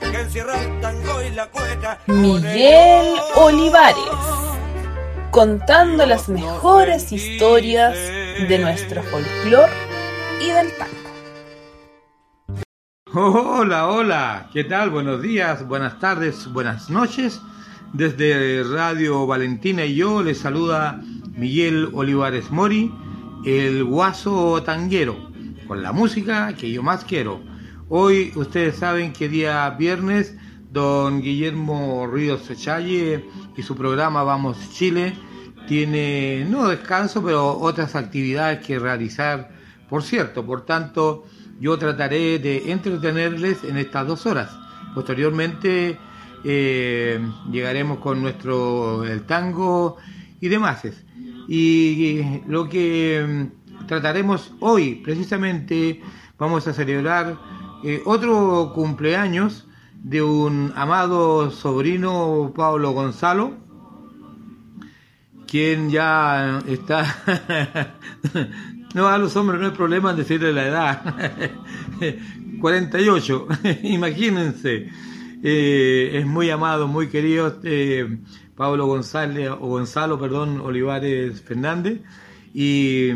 que encierra el tango y la cueca. Miguel Olivares, contando las mejores historias de nuestro folclor y del tango. Hola, hola, ¿qué tal? Buenos días, buenas tardes, buenas noches. Desde Radio Valentina y yo les saluda Miguel Olivares Mori, el guaso tanguero, con la música que yo más quiero. Hoy ustedes saben que día viernes don Guillermo Ríos Echalle y su programa Vamos Chile tiene no descanso, pero otras actividades que realizar, por cierto. Por tanto, yo trataré de entretenerles en estas dos horas. Posteriormente eh, llegaremos con nuestro el tango y demás. Y lo que mm, trataremos hoy, precisamente, vamos a celebrar eh, otro cumpleaños de un amado sobrino, Pablo Gonzalo, quien ya está... no, a los hombres no hay problema en decirle la edad. 48, imagínense. Eh, es muy amado, muy querido eh, Pablo González, o Gonzalo, perdón, Olivares Fernández, y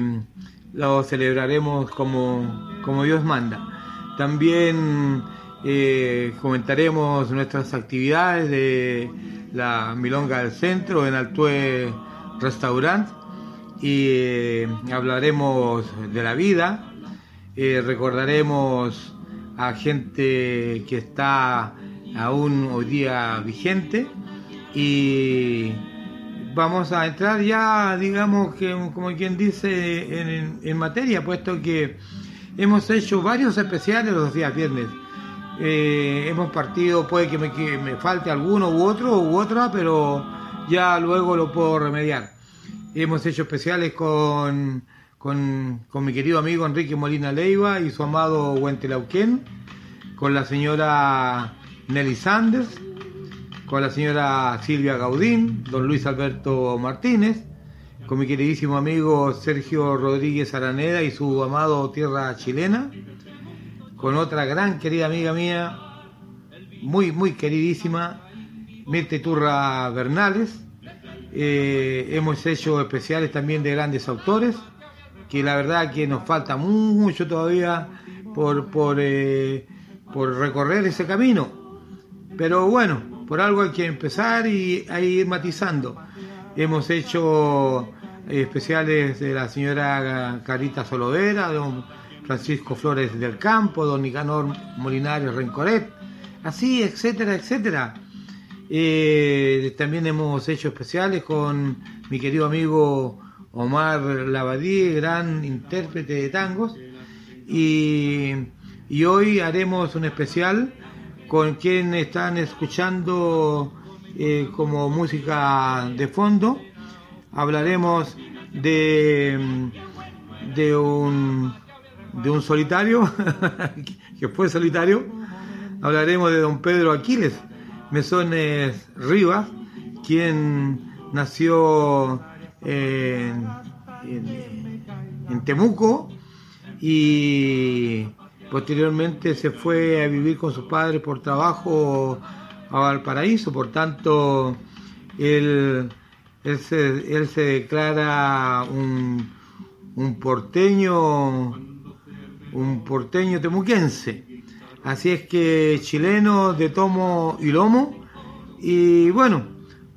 lo celebraremos como, como Dios manda. También eh, comentaremos nuestras actividades de la Milonga del Centro en Altue Restaurant y eh, hablaremos de la vida, eh, recordaremos a gente que está aún hoy día vigente y vamos a entrar ya, digamos que como quien dice, en materia, puesto que hemos hecho varios especiales los días viernes. Eh, hemos partido, puede que me, que me falte alguno u otro u otra, pero ya luego lo puedo remediar. Hemos hecho especiales con, con, con mi querido amigo Enrique Molina Leiva y su amado Huentelauquén, con la señora Nelly Sanders, con la señora Silvia Gaudín, don Luis Alberto Martínez, con mi queridísimo amigo Sergio Rodríguez Araneda y su amado Tierra Chilena, con otra gran querida amiga mía, muy, muy queridísima, Mirte Turra Bernales. Eh, hemos hecho especiales también de grandes autores, que la verdad que nos falta mucho todavía por, por, eh, por recorrer ese camino. Pero bueno, por algo hay que empezar y ir matizando. Hemos hecho especiales de la señora Carita Solovera, don Francisco Flores del Campo, don Nicanor Molinares Rencoret, así, etcétera, etcétera. Eh, también hemos hecho especiales con mi querido amigo Omar Lavadí, gran intérprete de tangos, y, y hoy haremos un especial con quien están escuchando eh, como música de fondo. Hablaremos de, de un de un solitario, que fue solitario. Hablaremos de don Pedro Aquiles Mesones Rivas, quien nació en, en, Temuco y posteriormente se fue a vivir con sus padres por trabajo a Valparaíso, por tanto él, él, se, él se declara un, un porteño un porteño temuquense. Así es que chileno de tomo y lomo. Y bueno,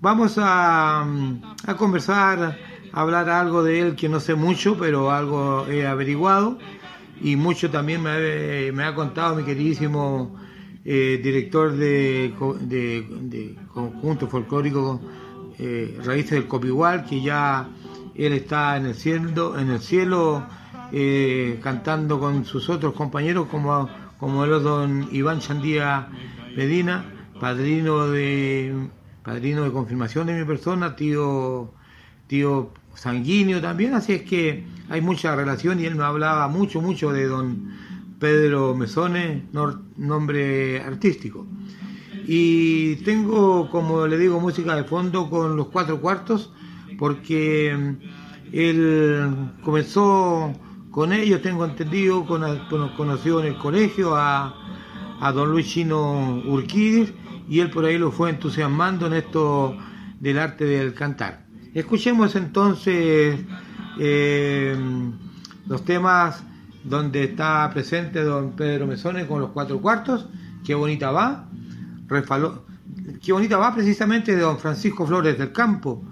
vamos a, a conversar, a hablar algo de él que no sé mucho, pero algo he averiguado. Y mucho también me me ha contado mi queridísimo eh, director de, de, conjunto folclórico eh, Raíces del Copigual, que ya él está en el cielo, en el cielo eh, cantando con sus otros compañeros como, como el don Iván Chandía Medina, padrino de padrino de confirmación de mi persona, tío, tío sanguíneo también, así es que hay mucha relación y él me hablaba mucho, mucho de don Pedro Mesones, nombre artístico. Y tengo, como le digo, música de fondo con los cuatro cuartos, porque mm, él comenzó con ellos, tengo entendido, con, conoció en el colegio a, a don Luis Chino Urquídez y él por ahí lo fue entusiasmando en esto del arte del cantar. Escuchemos entonces eh, los temas donde está presente don Pedro Mesones con los cuatro cuartos, qué bonita va, refaló, qué bonita va precisamente de don Francisco Flores del Campo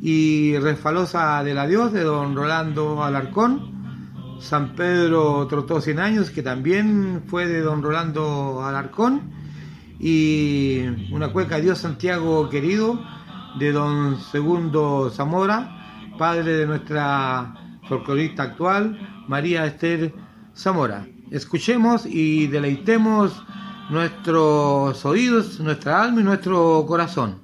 y Refalosa de la Dios de don Rolando Alarcón, San Pedro trotó 100 años que también fue de don Rolando Alarcón y una cueca Dios Santiago querido de don Segundo Zamora, padre de nuestra folclorista actual, María Esther Zamora. Escuchemos y deleitemos nuestros oídos, nuestra alma y nuestro corazón.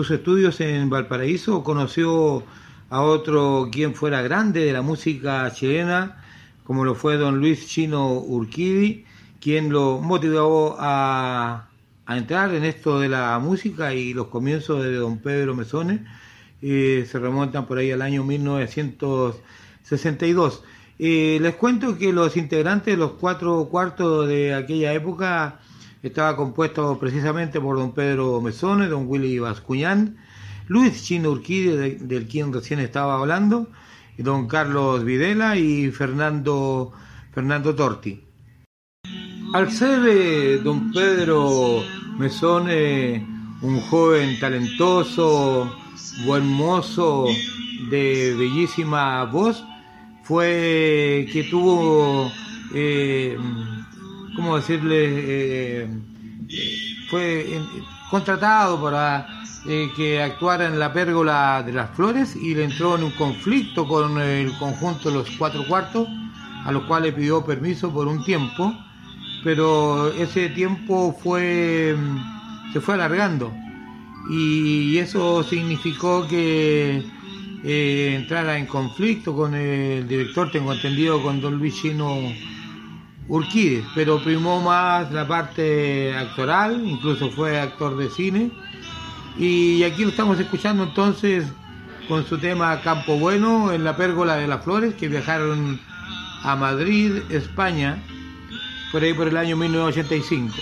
sus estudios en Valparaíso conoció a otro quien fuera grande de la música chilena, como lo fue don Luis Chino Urquidi, quien lo motivó a, entrar en esto de la música y los comienzos de don Pedro Mesones eh, se remontan por ahí al año 1962. Eh, les cuento que los integrantes de los cuatro cuartos de aquella época estaba compuesto precisamente por don Pedro Mesone, don Willy Bascuñán, Luis Chino Urquide, del quien recién estaba hablando, don Carlos Videla y Fernando, Fernando Torti. Al ser eh, don Pedro Mesone un joven talentoso, buen mozo, de bellísima voz, fue que tuvo, eh, ¿cómo decirle? Eh, fue contratado para eh, que actuara en la pérgola de las flores y le entró en un conflicto con el conjunto de los cuatro cuartos, a los cuales pidió permiso por un tiempo, pero ese tiempo fue se fue alargando y eso significó que eh, entrara en conflicto con el director, tengo entendido, con don Luis Chino Urquides, pero primó más la parte actoral, incluso fue actor de cine. Y aquí lo estamos escuchando entonces con su tema Campo Bueno en la pérgola de las flores, que viajaron a Madrid, España, por ahí por el año 1985.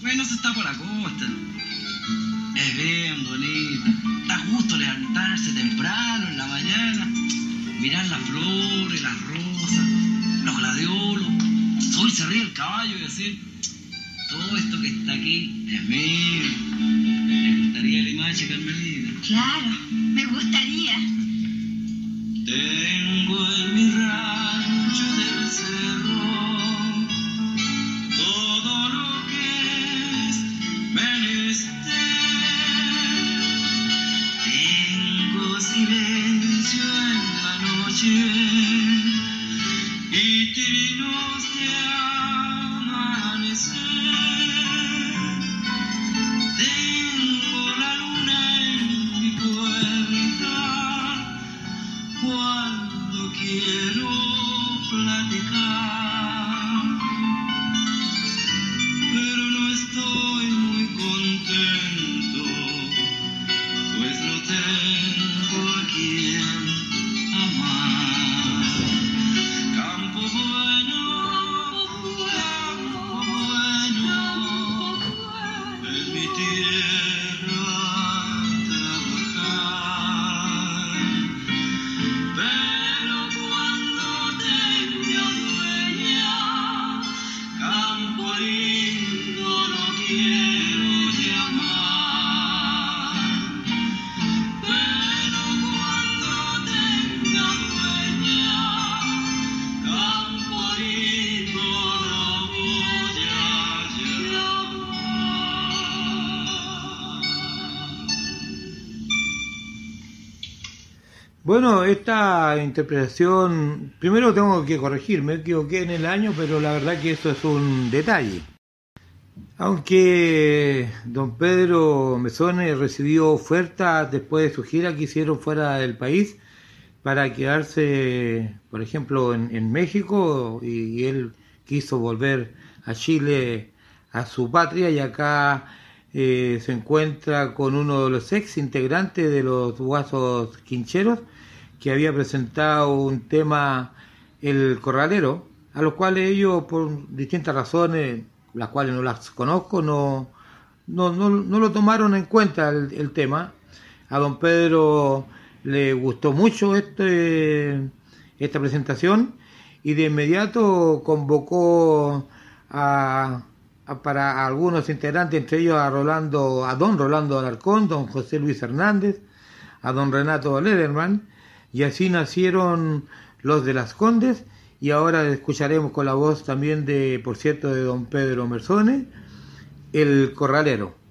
Bueno, se está por la costa. Es bien bonito. Da gusto levantarse temprano en la mañana, mirar las flores, las rosas, los gladiolos, subirse arriba el caballo y decir, todo esto que está aquí es mío. ¿Me gustaría la imagen, Carmelita? Claro, me gustaría. Tengo en mi rancho del cerro todo lo y trinos de amanecer. Bueno, esta interpretación, primero tengo que corregir, me equivoqué en el año, pero la verdad que eso es un detalle. Aunque don Pedro Mesone recibió ofertas después de su gira que hicieron fuera del país para quedarse, por ejemplo, en, México y, y él quiso volver a Chile, a su patria, y acá eh, se encuentra con uno de los ex integrantes de los Guasos Quincheros, que había presentado un tema, El Corralero, a los cuales ellos, por distintas razones, las cuales no las conozco, no, no, no, no lo tomaron en cuenta el, tema. A don Pedro le gustó mucho este, esta presentación y de inmediato convocó a, a- para algunos integrantes, entre ellos a Rolando, a don Rolando Alarcón, don José Luis Hernández, a don Renato Lederman, y así nacieron los de las Condes, y ahora escucharemos con la voz también de, por cierto, de don Pedro Merzone, el corralero.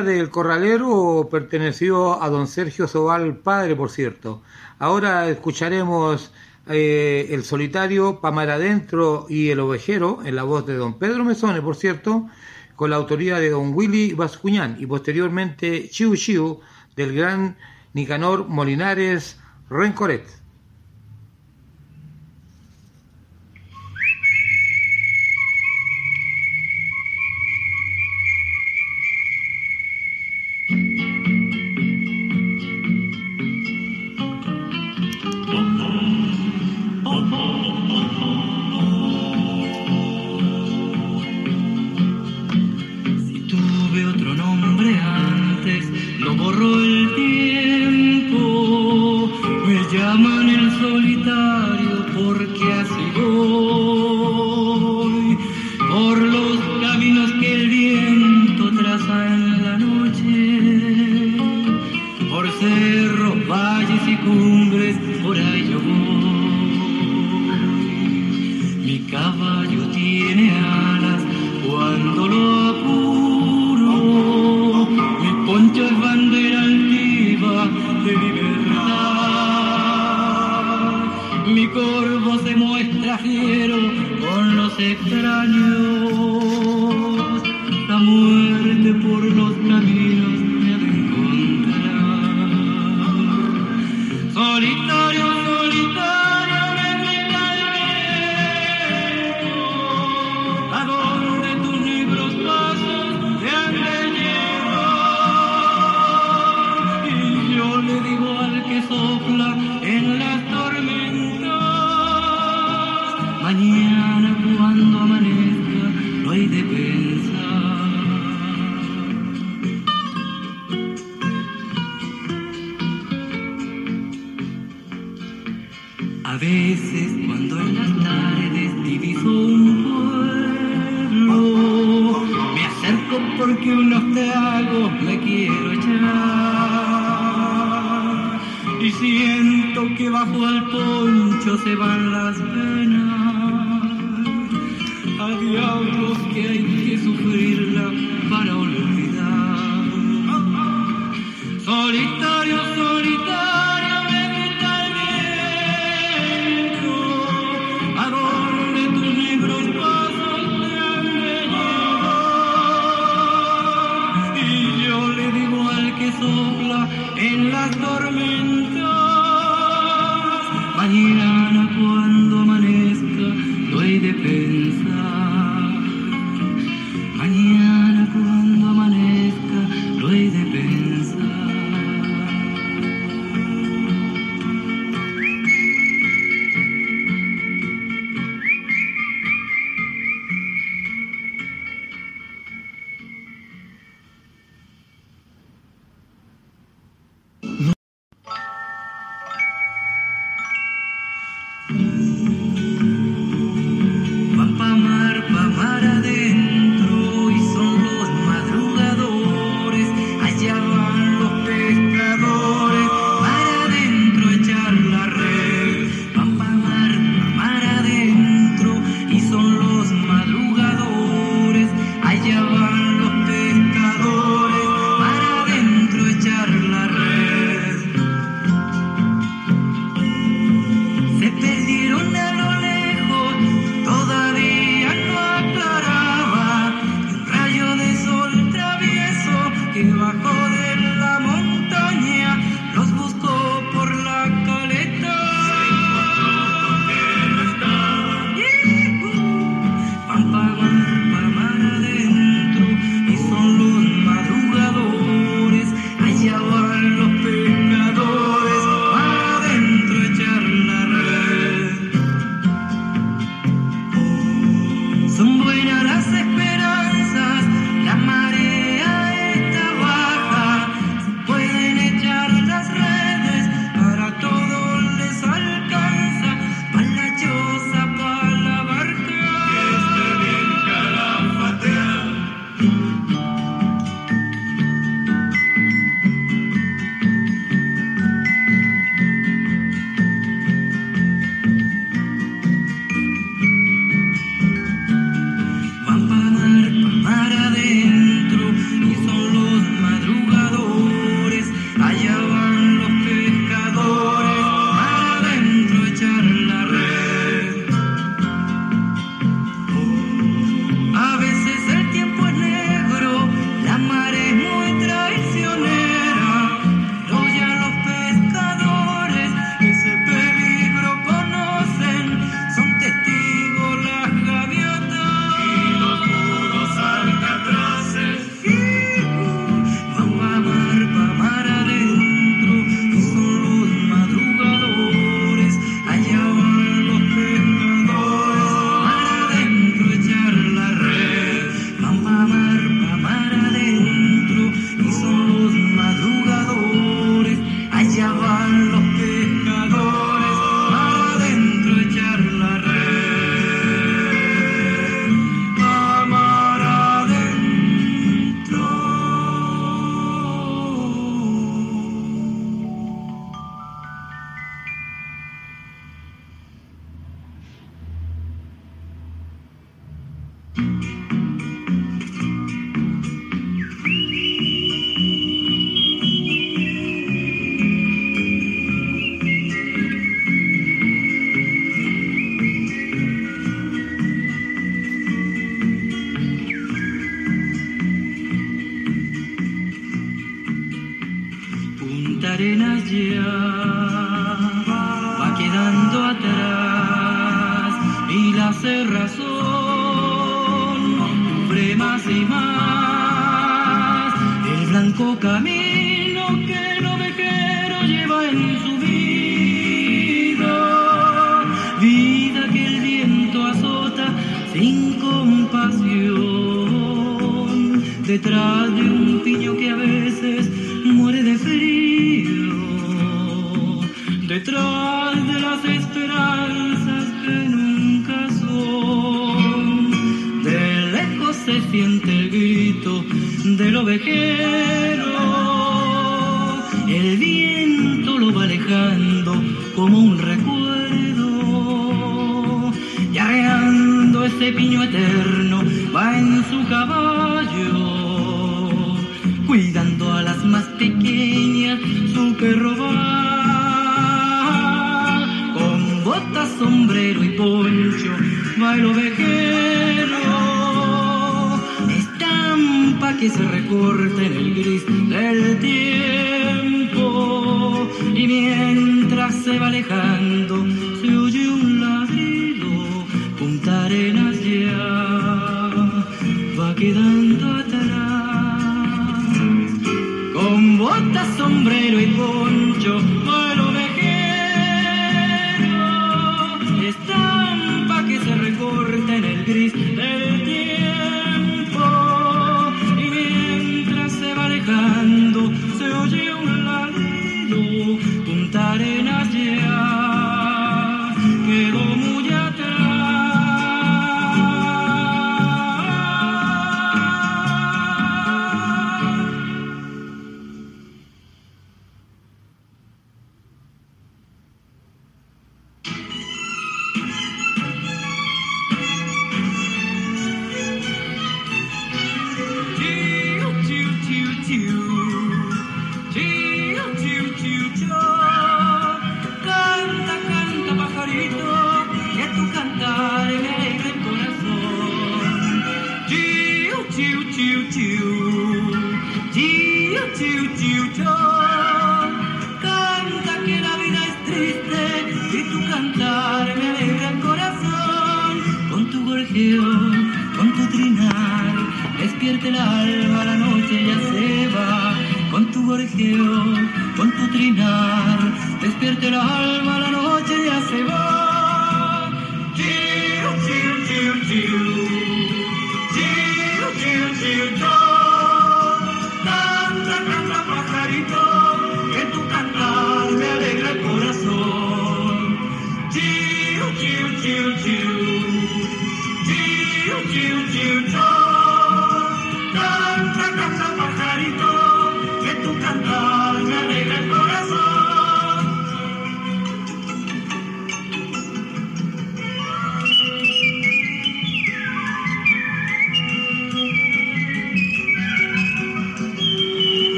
del Corralero perteneció a don Sergio Sobal, padre, por cierto. Ahora escucharemos eh, El Solitario, Pamara Adentro y El Ovejero, en la voz de don Pedro Mesone, por cierto, con la autoría de don Willy Bascuñán y posteriormente Chiu Chiu del gran Nicanor Molinares Rencoret.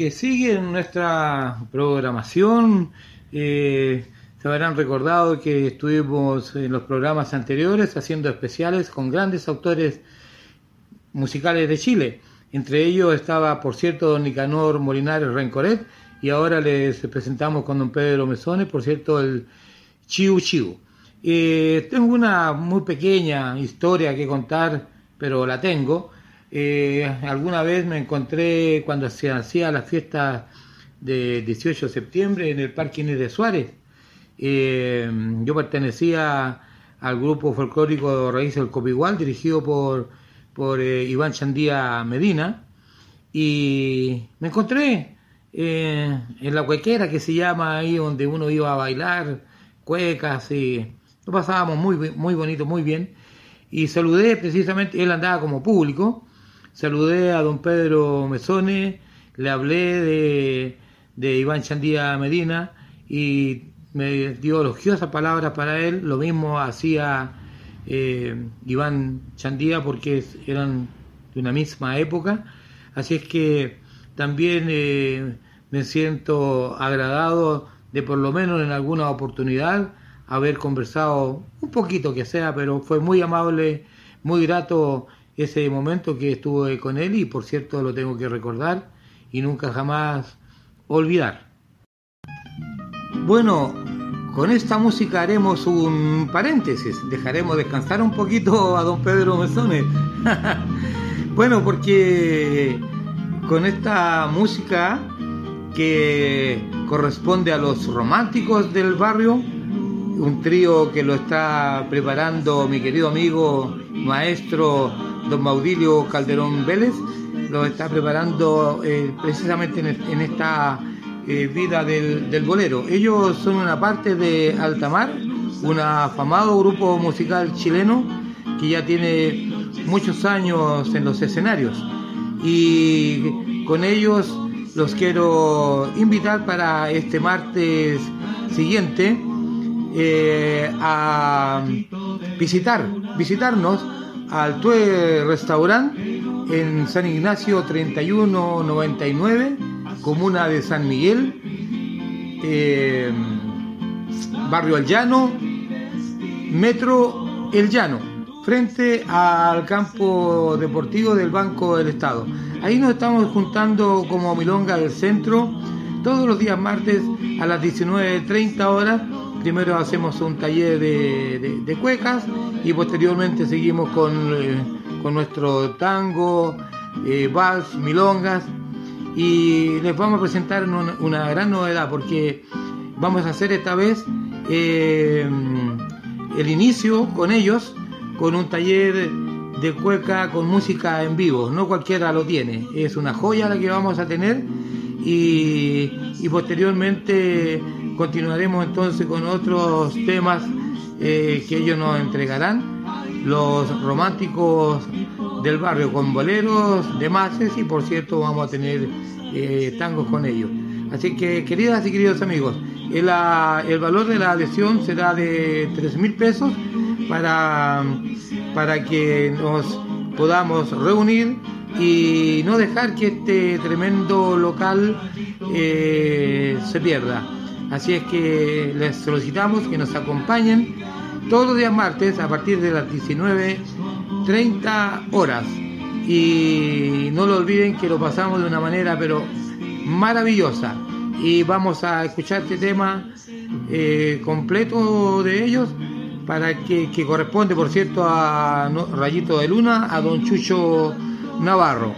Que siguen nuestra programación, eh, se habrán recordado que estuvimos en los programas anteriores haciendo especiales con grandes autores musicales de Chile. Entre ellos estaba, por cierto, don Nicanor Molinares Rencoret y ahora les presentamos con don Pedro Mesones, por cierto, el Chiu Chiu. Eh, tengo una muy pequeña historia que contar, pero la tengo. Eh, alguna vez me encontré cuando se hacía la fiesta de 18 de septiembre en el Parque Inés de Suárez. Eh, yo pertenecía al grupo folclórico Raíces del Copigual, dirigido por por eh, Iván Chandía Medina y me encontré en la cuequera que se llama ahí donde uno iba a bailar cuecas y lo pasábamos muy, muy bonito, muy bien y saludé precisamente, él andaba como público, saludé a don Pedro Mesone, le hablé de, de Iván Chandía Medina y me dio elogiosas palabras para él, lo mismo hacía eh, Iván Chandía porque eran de una misma época. Así es que también eh, me siento agradado de por lo menos en alguna oportunidad haber conversado un poquito que sea, pero fue muy amable, muy grato ese momento que estuve con él y por cierto lo tengo que recordar y nunca jamás olvidar. Bueno, con esta música haremos un paréntesis, dejaremos descansar un poquito a don Pedro Mesones. bueno, porque con esta música que corresponde a los románticos del barrio, un trío que lo está preparando mi querido amigo maestro don Maudilio Calderón Vélez, lo está preparando eh, precisamente en esta eh, vida del, bolero. Ellos son una parte de Altamar, un afamado grupo musical chileno que ya tiene muchos años en los escenarios. Y con ellos los quiero invitar para este martes siguiente eh, a visitar, visitarnos al Tue Restaurant en San Ignacio 3199 comuna de San Miguel, eh, barrio El Llano, metro El Llano, frente al campo deportivo del Banco del Estado. Ahí nos estamos juntando como Milonga del Centro todos los días martes a las 19.30 horas. Primero hacemos un taller de, cuecas y posteriormente seguimos con, eh, nuestro tango, eh, vals, milongas. Y les vamos a presentar una, gran novedad porque vamos a hacer esta vez eh, el inicio con ellos con un taller de cueca con música en vivo, no cualquiera lo tiene, es una joya la que vamos a tener y, posteriormente continuaremos entonces con otros temas eh, que ellos nos entregarán, los románticos del barrio con boleros de mases y por cierto vamos a tener eh, tangos con ellos. Así que queridas y queridos amigos, el, el valor de la adhesión será de 3 mil pesos para, para que nos podamos reunir y no dejar que este tremendo local eh, se pierda. Así es que les solicitamos que nos acompañen todos los días martes a partir de las 19.30 horas. Y no lo olviden que lo pasamos de una manera pero maravillosa. Y vamos a escuchar este tema eh, completo de ellos para que, que corresponde por cierto a Rayito de Luna, a don Chucho Navarro.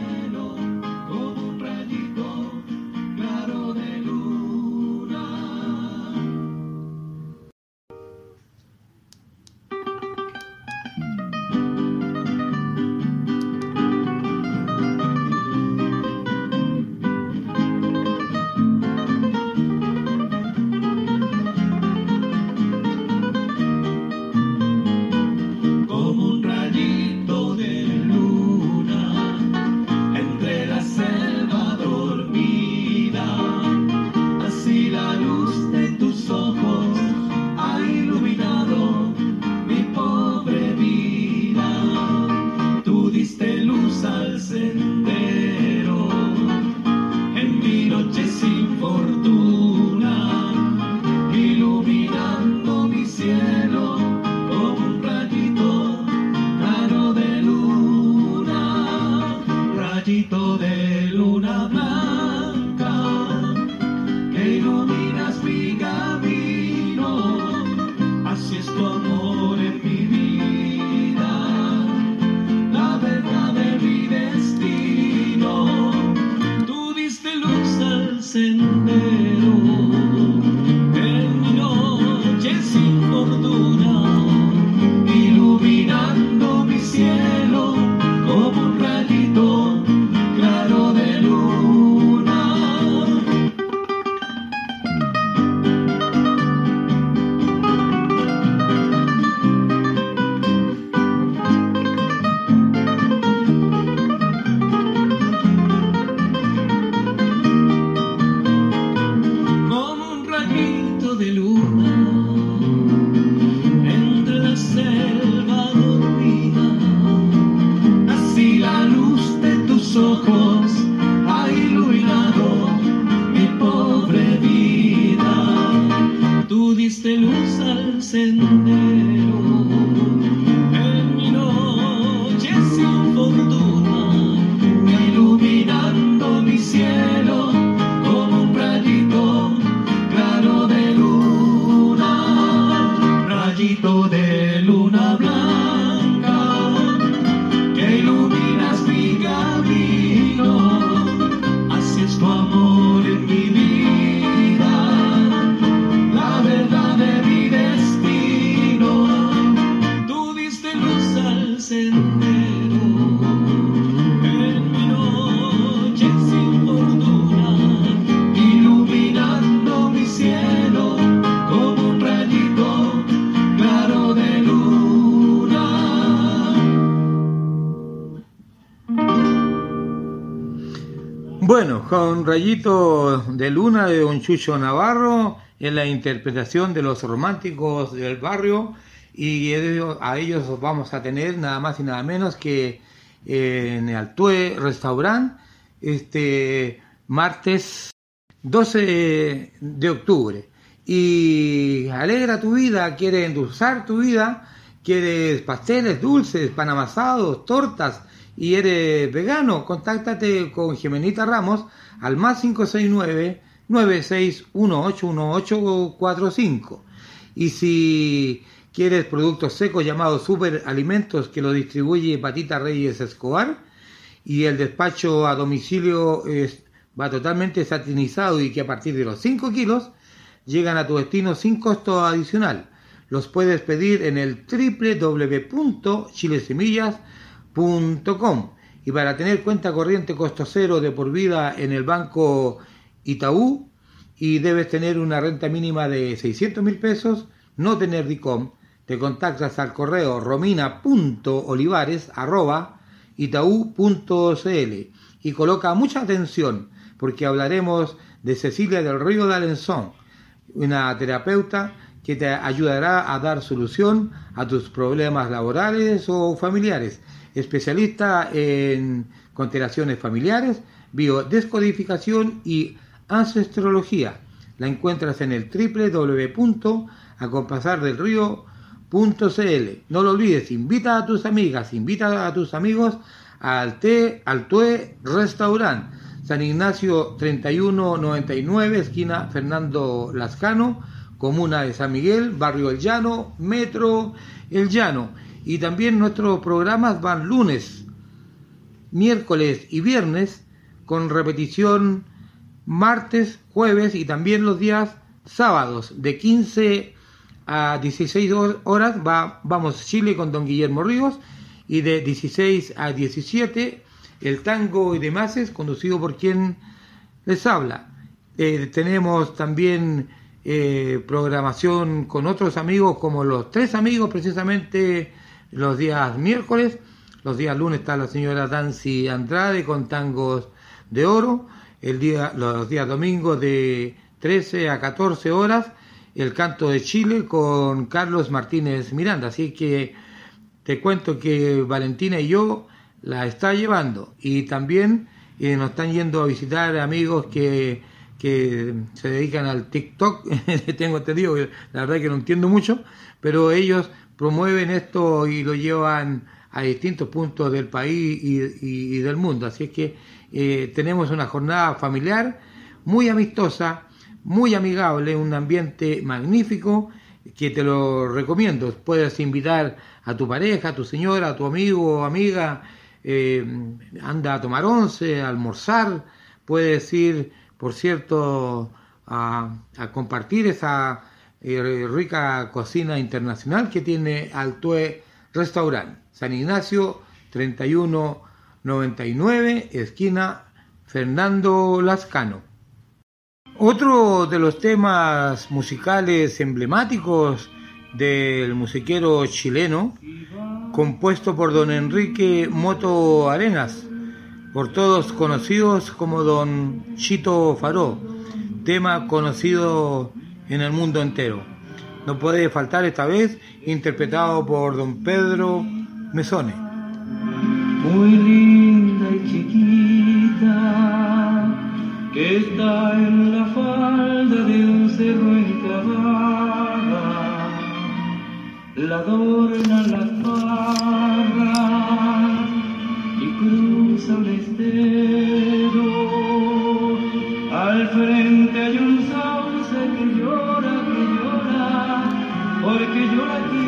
Bueno, con Rayito de Luna de Don Chucho Navarro en la interpretación de los románticos del barrio y a ellos vamos a tener nada más y nada menos que eh, en el Altue Restaurant este martes 12 de octubre. Y alegra tu vida, quieres endulzar tu vida, quieres pasteles, dulces, pan amasados, tortas y eres vegano, contáctate con Jimenita Ramos al más 569 96181845. Y si quieres productos secos llamados Super Alimentos que lo distribuye Patita Reyes Escobar, y el despacho a domicilio es- va totalmente satinizado y que a partir de los 5 kilos llegan a tu destino sin costo adicional. Los puedes pedir en el www.chilesemillas.com y para tener cuenta corriente costo cero de por vida en el banco Itaú y debes tener una renta mínima de 600 mil pesos, no tener DICOM, te contactas al correo romina.olivares arroba itaú.cl y coloca mucha atención porque hablaremos de Cecilia del Río de Alenzón, una terapeuta que te ayudará a dar solución a tus problemas laborales o familiares, especialista en constelaciones familiares, biodescodificación y ancestrología. La encuentras en el www.acompasardelrío.cl. No lo olvides, invita a tus amigas, invita a tus amigos al té, al Tue Restaurant, San Ignacio 3199, esquina Fernando Lascano, comuna de San Miguel, barrio El Llano, metro El Llano. Y también nuestros programas van lunes, miércoles y viernes, con repetición martes, jueves y también los días sábados, de 15 a 16 horas va, vamos Chile con don Guillermo Ríos y de 16 a 17 el tango y demás es conducido por quien les habla. Eh, tenemos también eh, programación con otros amigos como los tres amigos precisamente los días miércoles, los días lunes está la señora Dancy Andrade con tangos de oro, el día, los días domingos de 13 a 14 horas el canto de Chile con Carlos Martínez Miranda. Así que te cuento que Valentina y yo la está llevando y también eh, nos están yendo a visitar amigos que, que se dedican al TikTok. Tengo entendido, la verdad que no entiendo mucho, pero ellos promueven esto y lo llevan a distintos puntos del país y, del mundo. Así es que eh, tenemos una jornada familiar muy amistosa, muy amigable, un ambiente magnífico que te lo recomiendo. Puedes invitar a tu pareja, a tu señora, a tu amigo o amiga, eh, anda a tomar once, a almorzar, puedes ir, por cierto, a, a compartir esa eh, rica cocina internacional que tiene Altue Restaurant, San Ignacio 3199, esquina Fernando Lascano. Otro de los temas musicales emblemáticos del musiquero chileno, compuesto por don Enrique Moto Arenas, por todos conocidos como don Chito Faró, tema conocido en el mundo entero. No puede faltar esta vez, interpretado por don Pedro Mesone. Muy linda y chiquita, que está en la falda de un cerro enclavada, la adornan las parras y cruza un estero al frente. porque yo la quiero.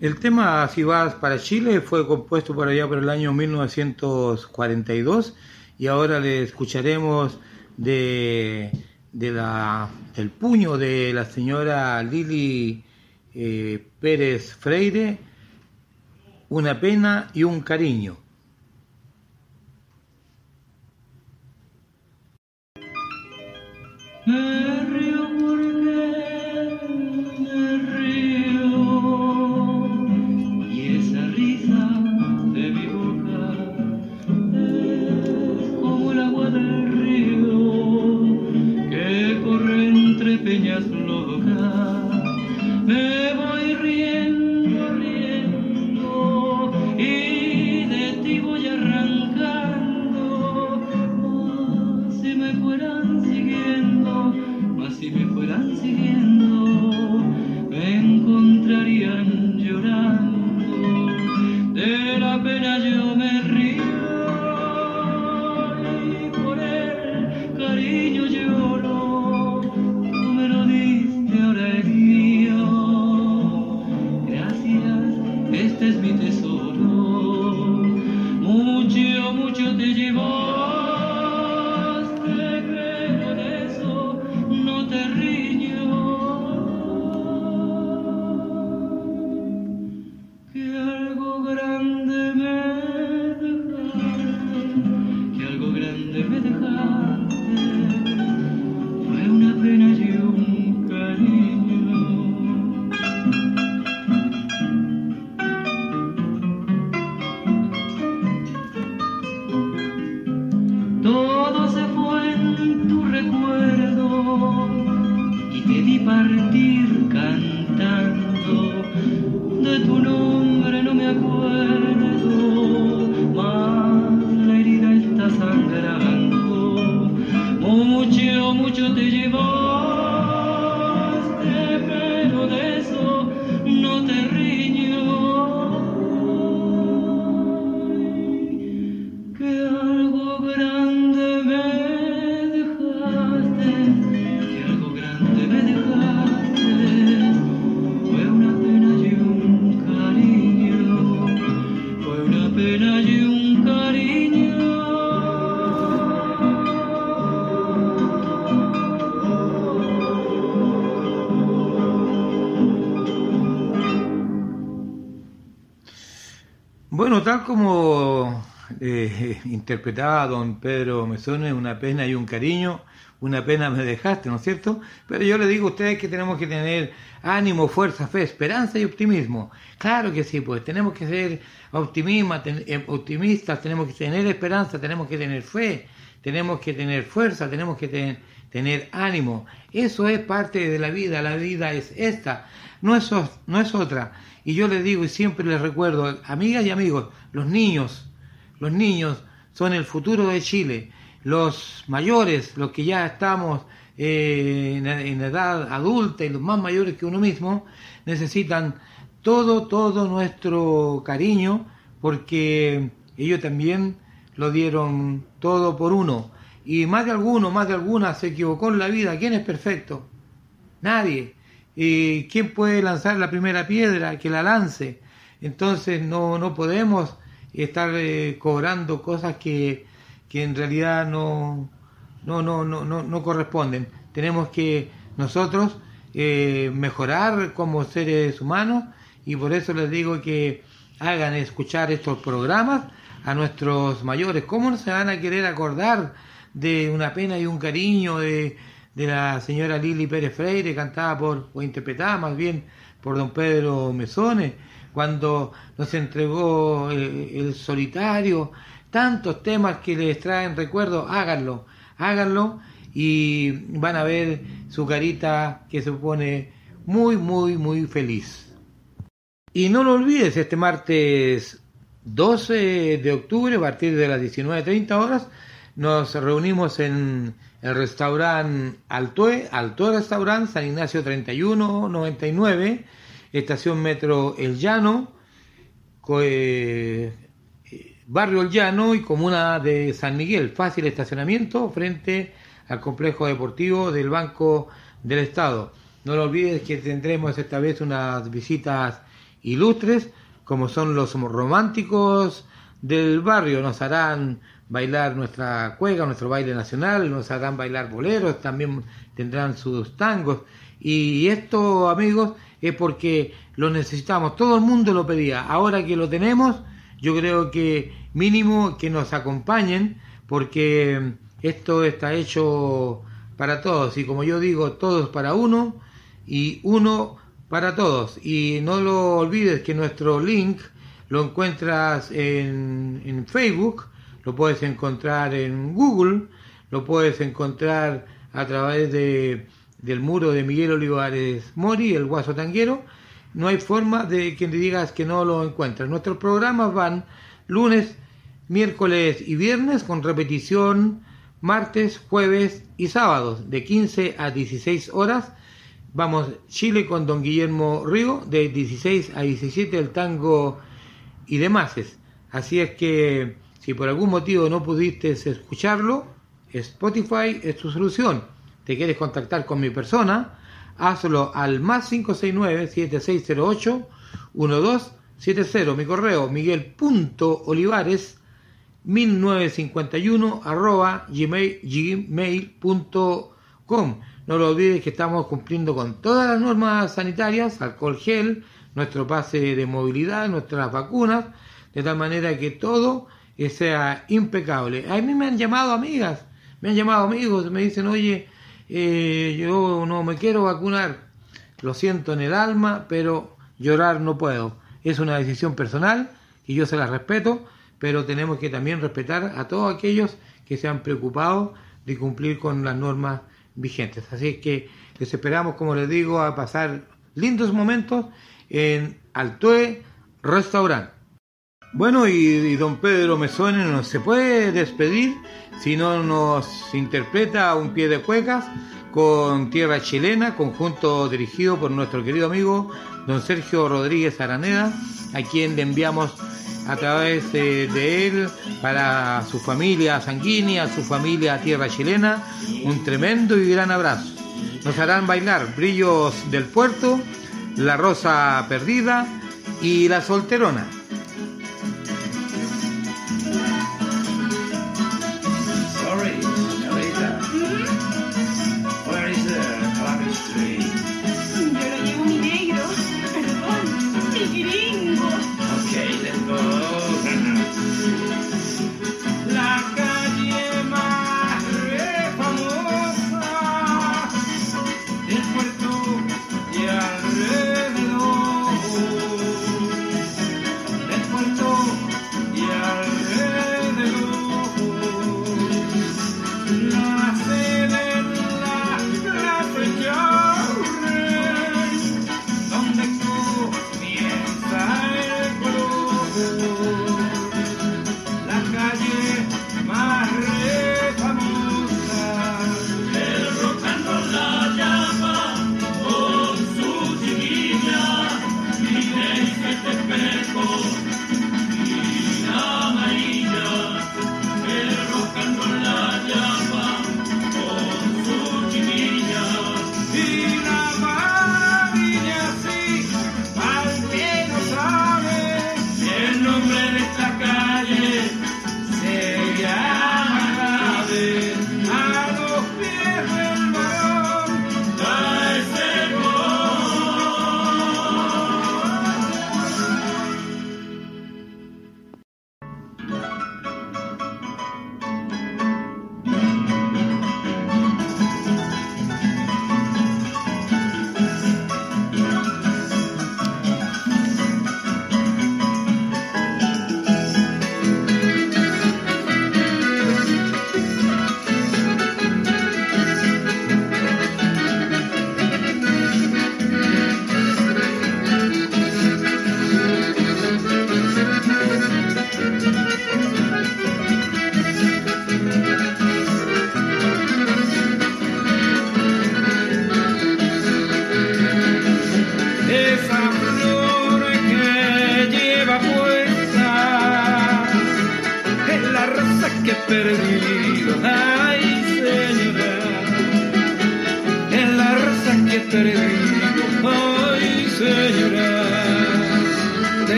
El tema si vas para Chile fue compuesto por allá por el año 1942 y ahora le escucharemos de, de la, del puño de la señora Lili eh, Pérez Freire, Una pena y un cariño. Interpretaba don Pedro Mesones, una pena y un cariño, una pena me dejaste, ¿no es cierto? Pero yo le digo a ustedes que tenemos que tener ánimo, fuerza, fe, esperanza y optimismo. Claro que sí, pues tenemos que ser eh, optimistas, tenemos que tener esperanza, tenemos que tener fe, tenemos que tener fuerza, tenemos que tener ánimo. Eso es parte de la vida, la vida es esta, no es, no es otra. Y yo les digo y siempre les recuerdo, amigas y amigos, los niños, los niños son el futuro de Chile. Los mayores, los que ya estamos eh, en, edad adulta y los más mayores que uno mismo, necesitan todo, todo nuestro cariño porque ellos también lo dieron todo por uno. Y más de alguno, más de alguna se equivocó en la vida. ¿Quién es perfecto? Nadie. ¿Y quién puede lanzar la primera piedra? Que la lance. Entonces no, no podemos estar eh, cobrando cosas que, que, en realidad no, no, no, no, no, corresponden. Tenemos que nosotros eh, mejorar como seres humanos y por eso les digo que hagan escuchar estos programas a nuestros mayores. ¿Cómo no se van a querer acordar de una pena y un cariño de de la señora Lili Pérez Freire, cantada por, o interpretada más bien por don Pedro Mesones, cuando nos entregó eh, el, solitario, tantos temas que les traen recuerdos, háganlo, háganlo y van a ver su carita que se pone muy, muy, muy feliz. Y no lo olvides, este martes 12 de octubre, a partir de las 19.30 horas, nos reunimos en el restaurante Altue, Altue Restaurant, San Ignacio 3199, estación Metro El Llano, eh, barrio El Llano y comuna de San Miguel, fácil estacionamiento frente al complejo deportivo del Banco del Estado. No lo olvides que tendremos esta vez unas visitas ilustres, como son los románticos del barrio, nos harán bailar nuestra cuega, nuestro baile nacional, nos harán bailar boleros, también tendrán sus tangos. Y esto, amigos, es porque lo necesitamos, todo el mundo lo pedía. Ahora que lo tenemos, yo creo que mínimo que nos acompañen, porque esto está hecho para todos. Y como yo digo, todos para uno y uno para todos. Y no lo olvides que nuestro link lo encuentras en, en Facebook lo puedes encontrar en Google, lo puedes encontrar a través de, del muro de Miguel Olivares Mori, el guaso tanguero. No hay forma de que digas que no lo encuentras. Nuestros programas van lunes, miércoles y viernes con repetición martes, jueves y sábados de 15 a 16 horas. Vamos Chile con don Guillermo Río de 16 a 17 el tango y demás. Así es que si por algún motivo no pudiste escucharlo, Spotify es tu solución. ¿Te quieres contactar con mi persona? Hazlo al más 569-7608-1270. Mi correo miguel.olivares 1951 arroba gmail.com. No lo olvides que estamos cumpliendo con todas las normas sanitarias, alcohol gel, nuestro pase de movilidad, nuestras vacunas, de tal manera que todo sea impecable. A mí me han llamado amigas, me han llamado amigos, me dicen, oye, eh, yo no me quiero vacunar, lo siento en el alma, pero llorar no puedo. Es una decisión personal y yo se la respeto, pero tenemos que también respetar a todos aquellos que se han preocupado de cumplir con las normas vigentes. Así que les esperamos, como les digo, a pasar lindos momentos en Altue Restaurant. Bueno, y, don Pedro Mesone no se puede despedir si no nos interpreta un pie de cuecas con Tierra Chilena, conjunto dirigido por nuestro querido amigo don Sergio Rodríguez Araneda, a quien le enviamos a través de, él para su familia sanguínea, su familia Tierra Chilena, un tremendo y gran abrazo. Nos harán bailar Brillos del Puerto, La Rosa Perdida y La Solterona.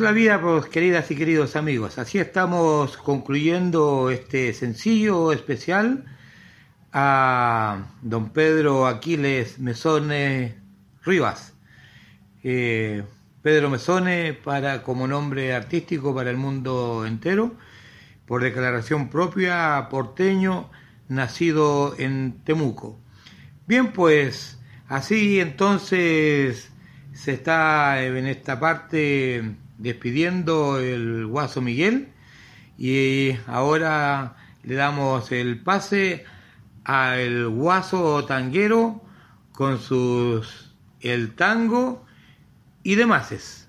La vida, pues, queridas y queridos amigos. Así estamos concluyendo este sencillo especial a don Pedro Aquiles Mesone Rivas. Eh, Pedro Mesone para, como nombre artístico para el mundo entero, por declaración propia, porteño, nacido en Temuco. Bien, pues Así entonces se está en esta parte despidiendo el Guaso Miguel y ahora le damos el pase al Guaso Tanguero con sus el tango y demás.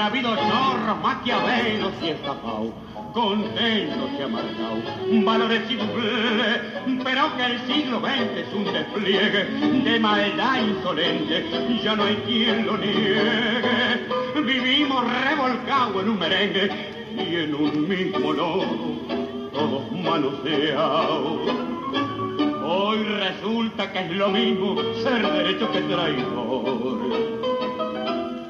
Ha habido chorros, maquiavelos y estafados, contentos y amargados, valores y pero que el siglo XX es un despliegue de maldad insolente, ya no hay quien lo niegue. Vivimos revolcados en un merengue y en un mismo lodo, todos manoseados. Hoy resulta que es lo mismo ser derecho que traidor.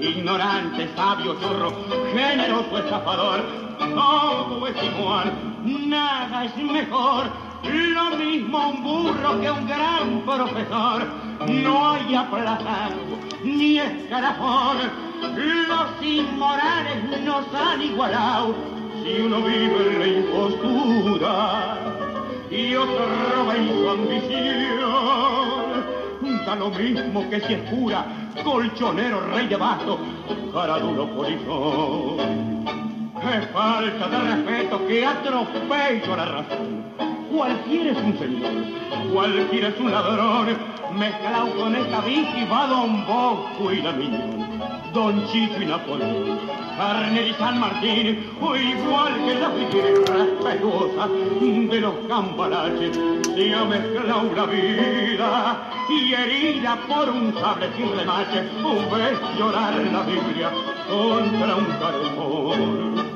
Ignorante, sabio, chorro, generoso, estafador, todo es igual, nada es mejor. Lo mismo un burro que un gran profesor, no hay aplazado ni escarafón. Los inmorales nos han igualado si uno vive en la impostura y otro roba en su ambición. Da lo mismo que si es pura, colchonero, rey de basto, cara duro polizón. Qué falta de respeto, que atropello a la razón. Cualquiera es un señor, cualquiera es un ladrón, mezclado con esta bici va Don Bosco y la Miñón, Don Chicho y Carner y San Martín, o igual que la figura respetuosa de los cambalaches, se ha mezclado la vida y herida por un sable sin remache, ves llorar la Biblia contra un carefón.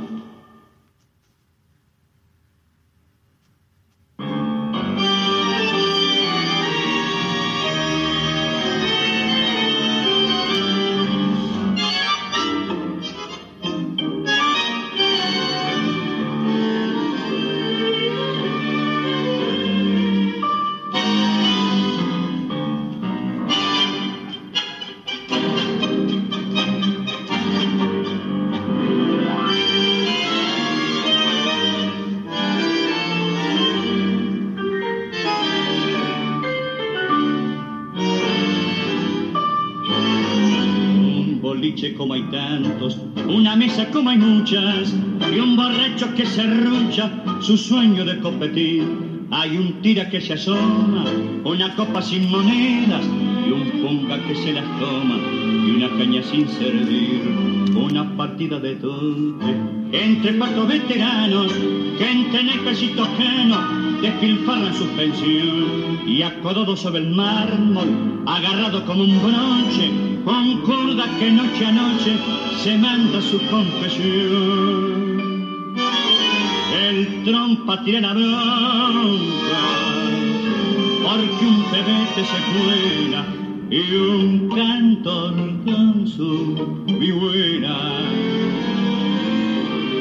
Como hay muchas, y un borracho que se arrucha su sueño de competir. Hay un tira que se asoma, una copa sin monedas, y un punga que se las toma, y una caña sin servir, una partida de todo. Entre cuatro veteranos que entre nepesitos canos despilfarran su pensión, y acodado sobre el mármol, agarrado como un broche, concorda que noche a noche se manda su confesión. El trompa tiene la bronca, porque un pebete se cuela y un cantor con su vihuela.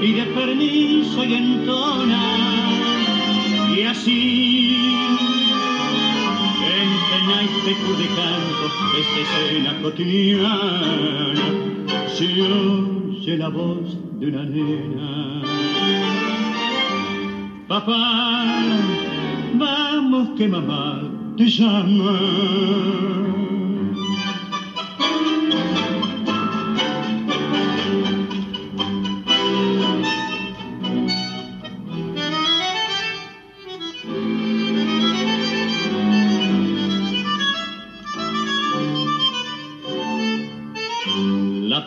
Y de permiso y entona, y así eco de canto esta escena cotidiana se oye la voz de una nena. Papá, vamos que mamá te llama.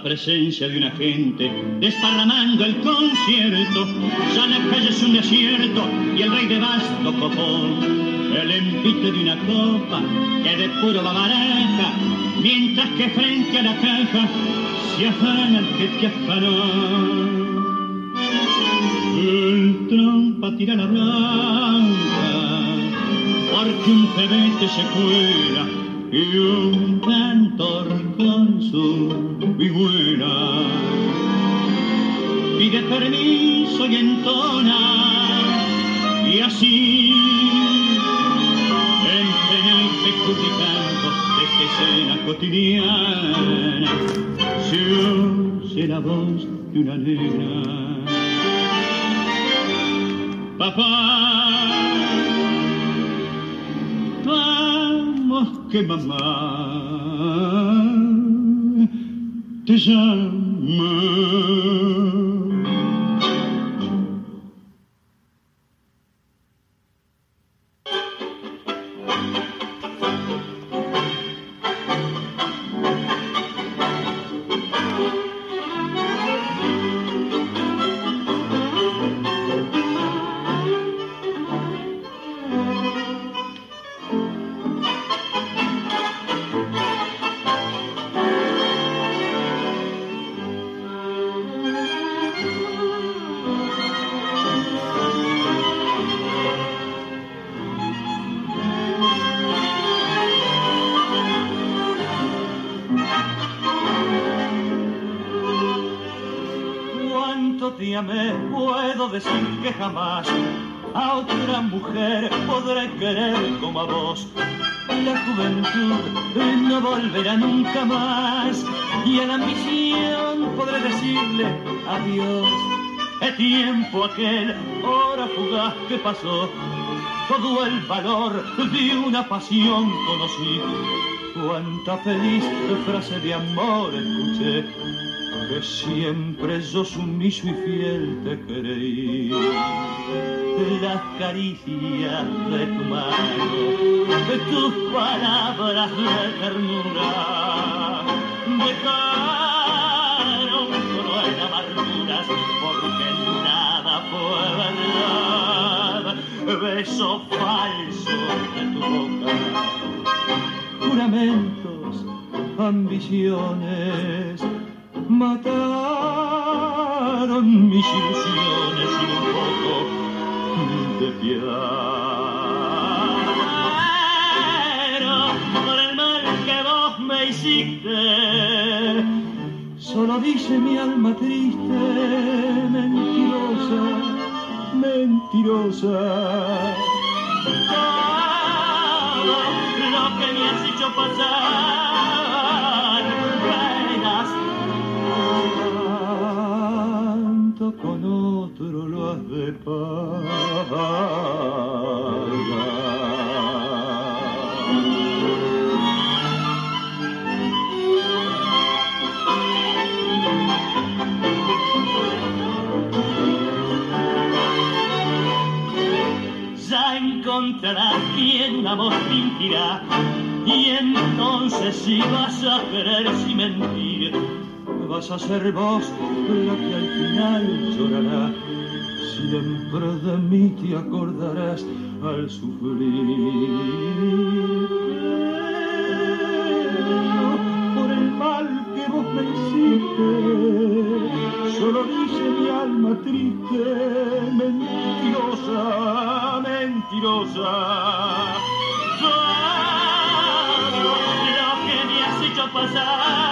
Presencia de una gente desparramando el concierto, ya la calle es un desierto y el rey de basto copón, el empite de una copa que de puro baraja, mientras que frente a la caja se afana el que te afanó. El trompa tira la blanca, porque un pebete se cuela y un cantor con su vihuela. Pide permiso y entona y así entre el peculicanto de esta escena cotidiana. Se oye la voz de una nena papá vamos que mamá te llama. Adiós. El tiempo aquel, hora fugaz que pasó, todo el valor de una pasión conocí. Cuánta feliz frase de amor escuché que siempre yo sumiso y fiel te creí. Las caricias de tu mano, de tus palabras de ternura, amarguras porque nada fue verdad. Beso falso de tu boca, juramentos, ambiciones mataron mis ilusiones y un poco de piedad. Solo dice mi alma triste, mentirosa, mentirosa. Todo lo que me has hecho pasar, penas tanto con otro lo has de Ya encontrarás quien amor fingirá y entonces si vas a querer sin mentir vas a ser vos la que al final llorará. Siempre de mí te acordarás al sufrir. Por el mal que vos me hiciste, solo dice mi alma triste, mentirosa, mentirosa. Todo lo que me has hecho pasar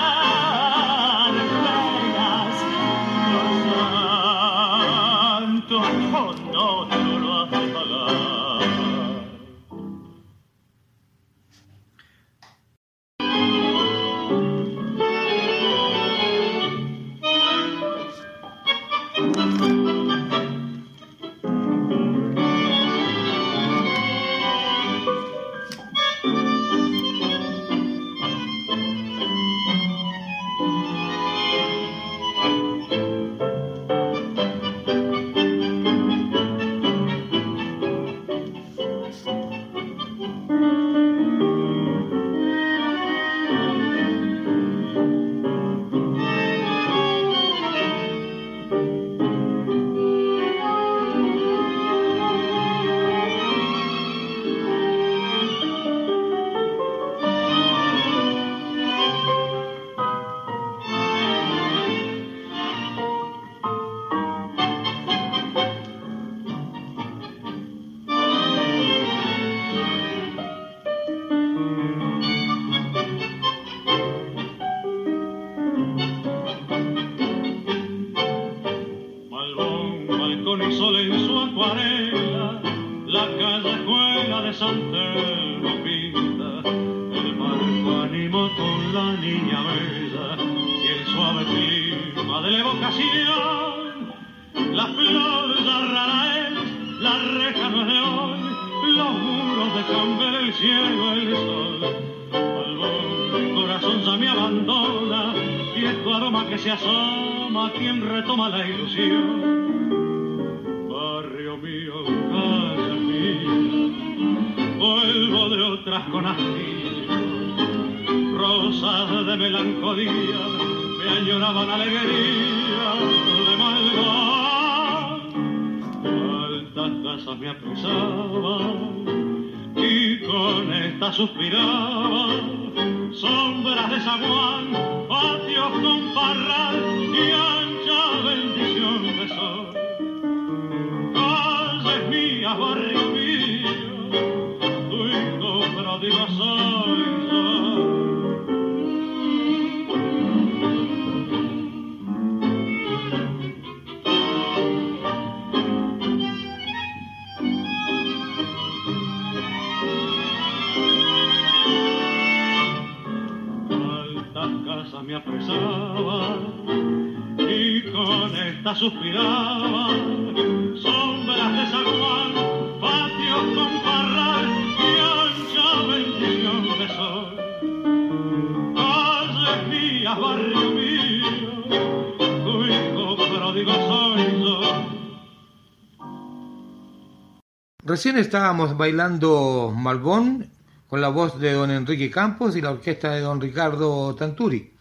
Recién estábamos bailando Malbón con la voz de don Enrique Campos y la orquesta de don Ricardo Tanturi.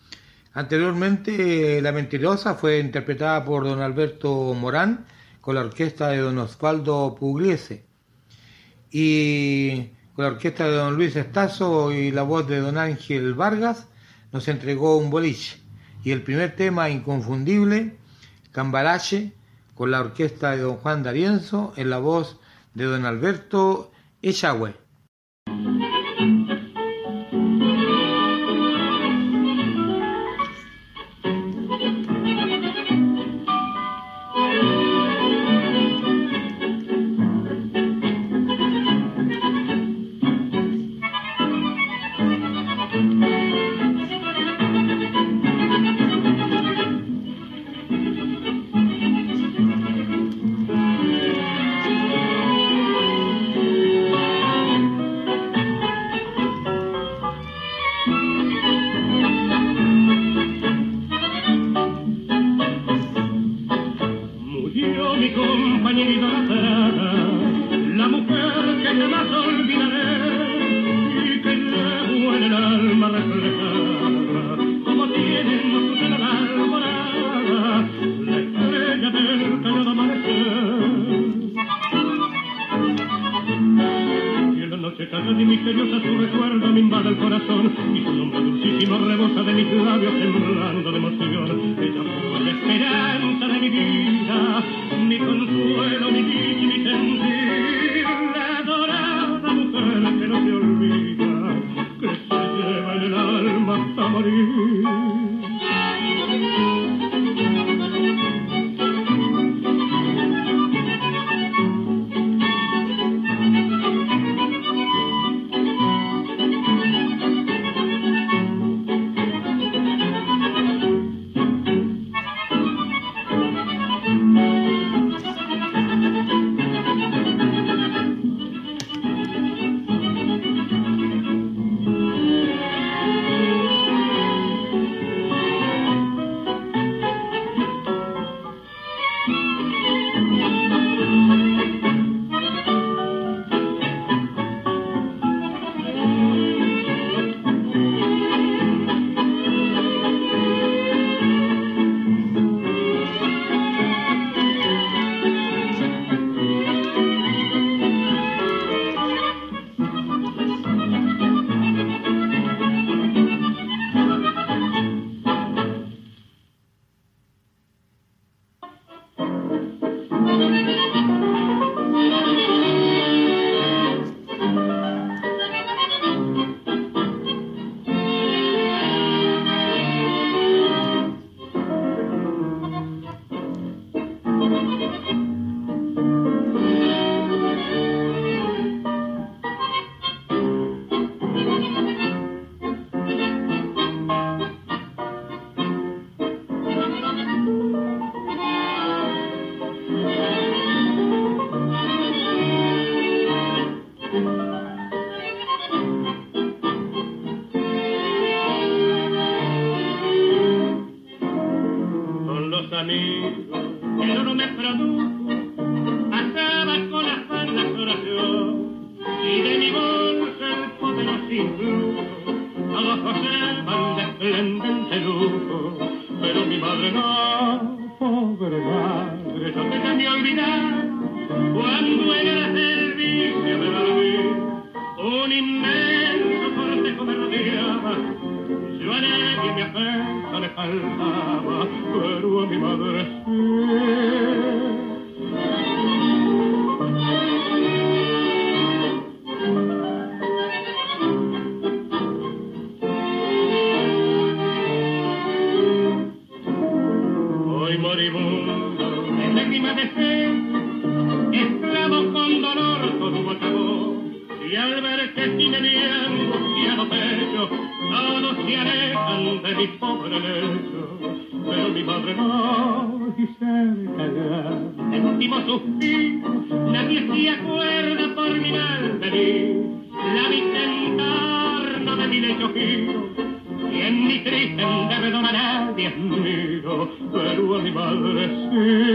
Anteriormente, La Mentirosa fue interpretada por don Alberto Morán con la orquesta de don Osvaldo Pugliese y con la orquesta de don Luis Estazo y la voz de don Ángel Vargas nos entregó un boliche y el primer tema inconfundible, Cambalache, con la orquesta de don Juan D'Arienzo en la voz de don Alberto Echagüe. se acuerda por mi mal venir, la vista en de mi lecho y en mi triste endevedora nadie amigo, pero a mi madre sí.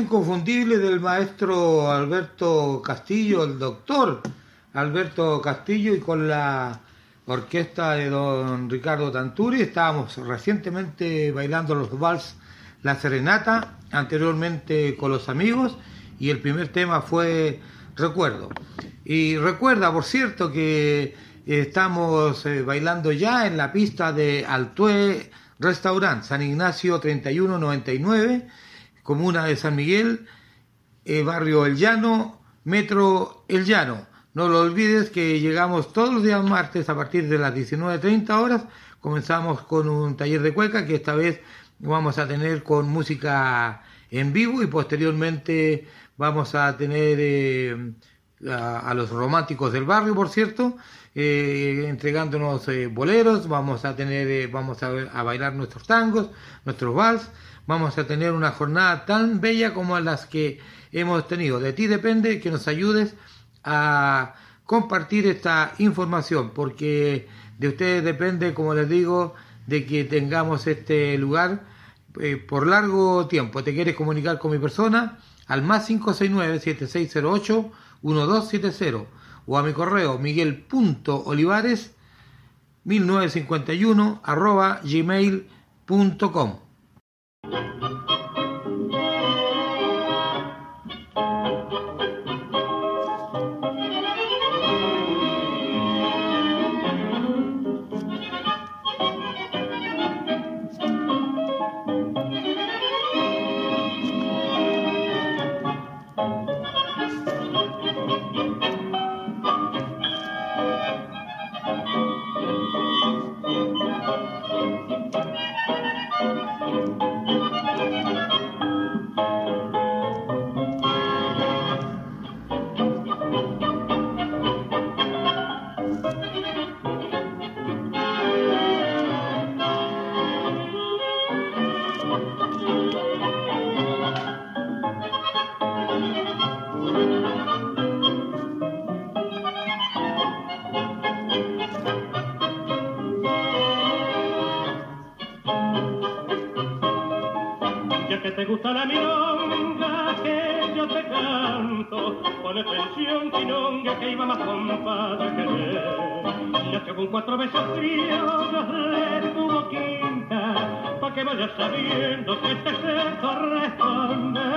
inconfundible del maestro Alberto Castillo, el doctor Alberto Castillo, y con la orquesta de don Ricardo Tanturi. Estábamos recientemente bailando los vals La Serenata, anteriormente con los amigos, y el primer tema fue Recuerdo. Y recuerda, por cierto, que estamos eh, bailando ya en la pista de Altué Restaurant, San Ignacio 3199 comuna de San Miguel, eh, barrio El Llano, metro El Llano. No lo olvides que llegamos todos los días martes a partir de las 19.30 horas. Comenzamos con un taller de cueca que esta vez vamos a tener con música en vivo y posteriormente vamos a tener eh, a, los románticos del barrio, por cierto, eh, entregándonos boleros, vamos a tener, vamos a, a, bailar nuestros tangos, nuestros vals, vamos a tener una jornada tan bella como las que hemos tenido. De ti depende que nos ayudes a compartir esta información, porque de ustedes depende, como les digo, de que tengamos este lugar eh, por largo tiempo. ¿Te quieres comunicar con mi persona? Al más 569-7608-1270 o a mi correo miguel.olivares 1951 arroba gmail.com. Thank you. Milonga que yo te canto, pon atención, quinonga, que iba más compadre que él. Ya que con cuatro besos criollos de tu boquita, pa' que vayas sabiendo que te sé corresponder.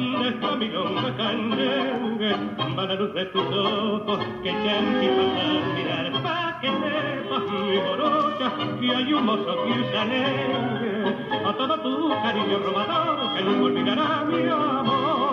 Esta milonga canyengue va la luz de tus ojos que te anticipan mirar. Pa' que sepas mi morocha que hay un mozo que usa alegre. A todo tu cariño robador que no olvidará mi amor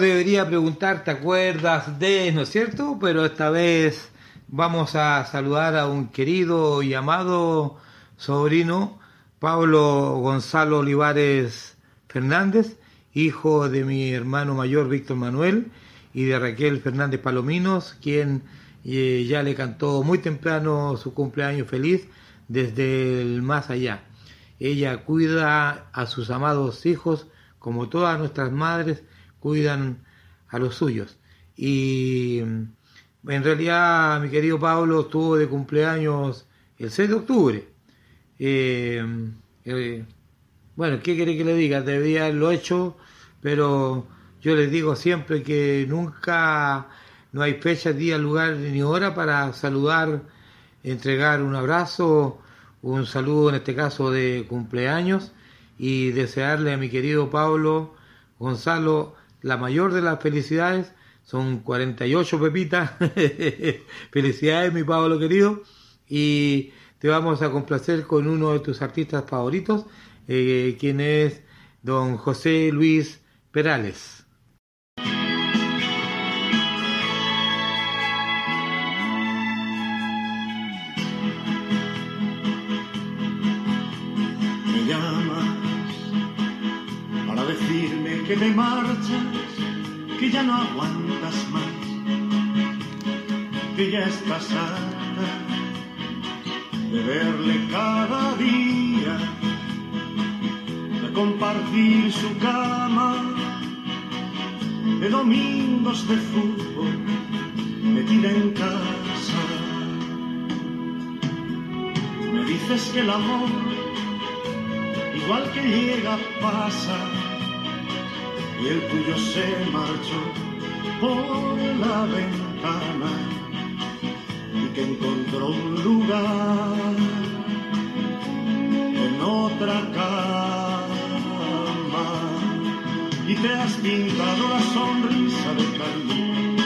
debería preguntar, ¿te acuerdas de, no es cierto? Pero esta vez vamos a saludar a un querido y amado sobrino, Pablo Gonzalo Olivares Fernández, hijo de mi hermano mayor Víctor Manuel y de Raquel Fernández Palominos, quien eh, ya le cantó muy temprano su cumpleaños feliz desde el más allá. Ella cuida a sus amados hijos como todas nuestras madres cuidan a los suyos. Y mm, en realidad mi querido Pablo estuvo de cumpleaños el 6 de octubre. Eh, eh, bueno, ¿qué quiere que le diga? Debería haberlo hecho, pero yo les digo siempre que nunca no hay fecha, día, lugar ni hora para saludar, entregar un abrazo, un saludo en este caso de cumpleaños y desearle a mi querido Pablo Gonzalo la mayor de las felicidades. Son 48 pepitas. felicidades, mi Pablo querido. Y te vamos a complacer con uno de tus artistas favoritos, eh, quien es don José Luis Perales. Te marchas, que ya no aguantas más, que ya estás harta de verle cada día, de compartir su cama, de domingos de fútbol, metida en casa. Me dices que el amor, igual que llega, pasa, y el tuyo se marchó por la ventana y que encontró un lugar en otra cama. Y te has pintado la sonrisa de carmín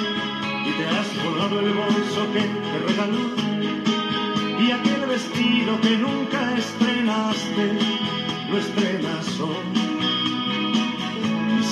y te has colgado el bolso que te regaló y aquel vestido que nunca estrenaste lo estrenas hoy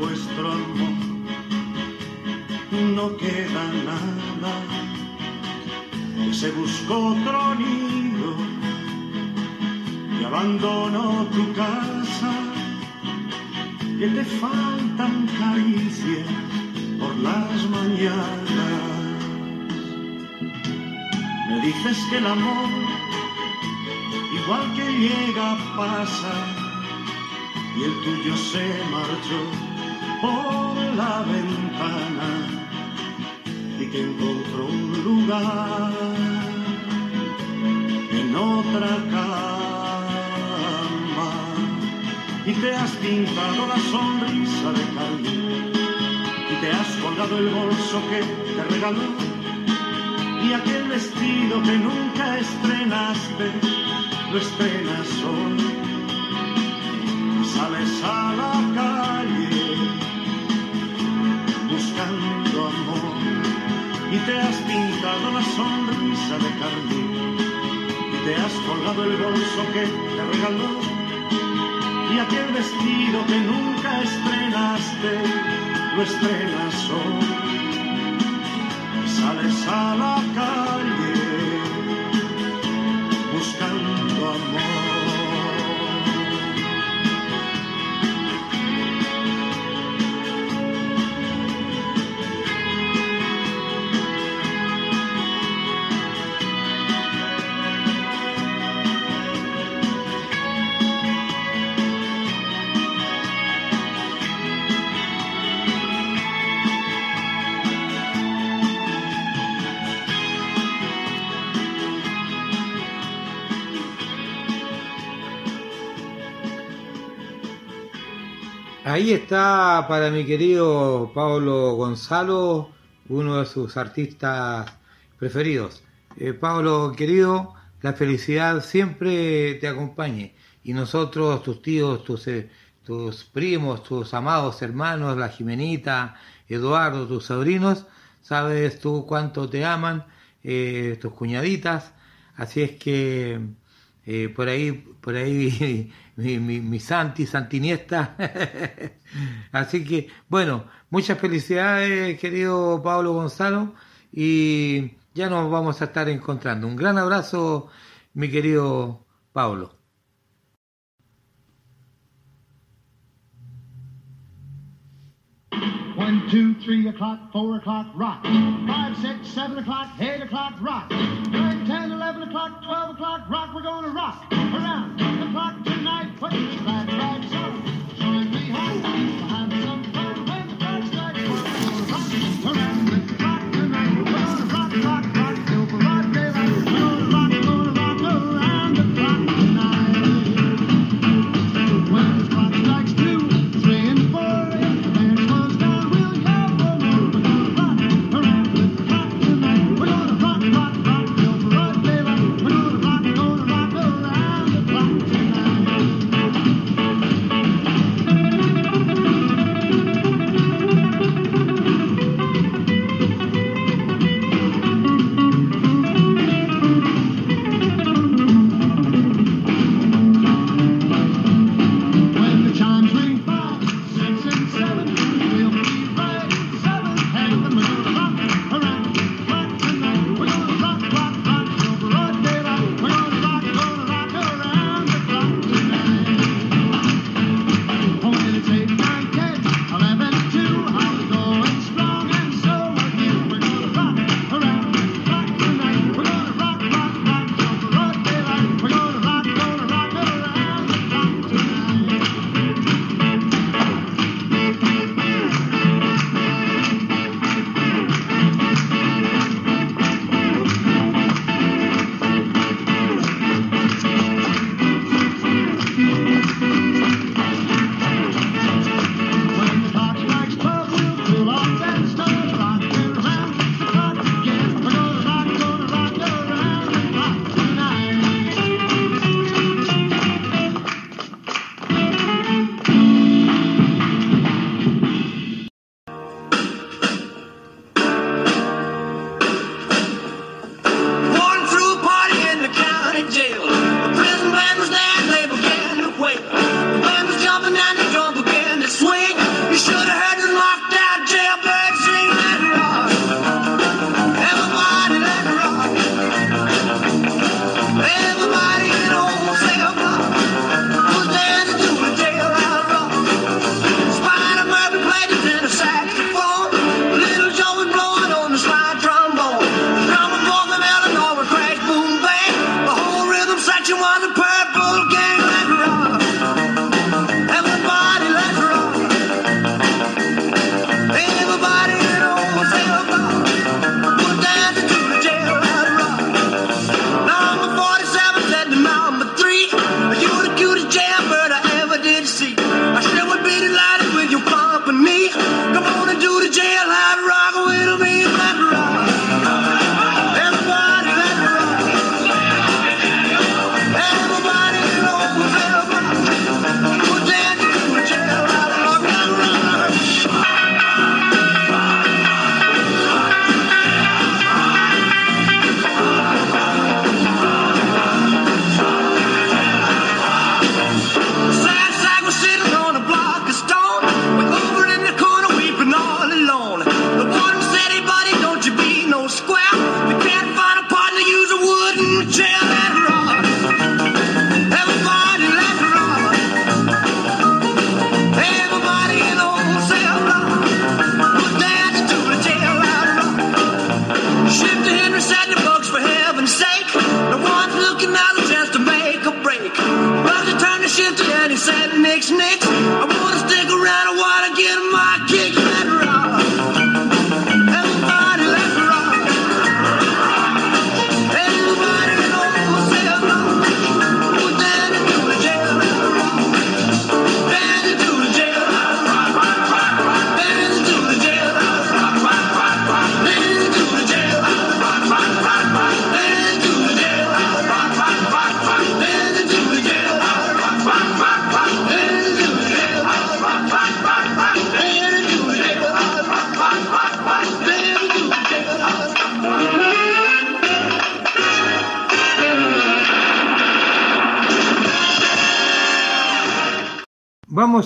vuestro amor. No queda nada se buscó otro nido y abandonó tu casa que te faltan caricias por las mañanas. Me dices que el amor igual que llega pasa y el tuyo se marchó por la ventana y que encontró un lugar en otra cama. Y te has pintado la sonrisa de carmín y te has colgado el bolso que te regaló y aquel vestido que nunca estrenaste lo estrenas hoy. Sales a la sonrisa de carmín y te has colgado el bolso que te regaló. Y aquel vestido que nunca estrenaste lo estrenas hoy. Sales a la calle Ahí está para mi querido Pablo Gonzalo, uno de sus artistas preferidos. Eh, Pablo, querido, la felicidad siempre te acompañe. Y nosotros, tus tíos, tus, eh, tus primos, tus amados hermanos, la Jimenita, Eduardo, tus sobrinos, sabes tú cuánto te aman, eh, tus cuñaditas. Así es que eh, por ahí, por ahí mi, mi, mi Santi, Santiniesta. Así que, bueno, muchas felicidades, querido Pablo Gonzalo, y ya nos vamos a estar encontrando. Un gran abrazo, mi querido Pablo. One, two, three o'clock, four o'clock, rock. Five, six, seven o'clock, eight o'clock, rock. Nine, ten, eleven o'clock, twelve o'clock, rock. We're gonna rock around the clock tonight. Put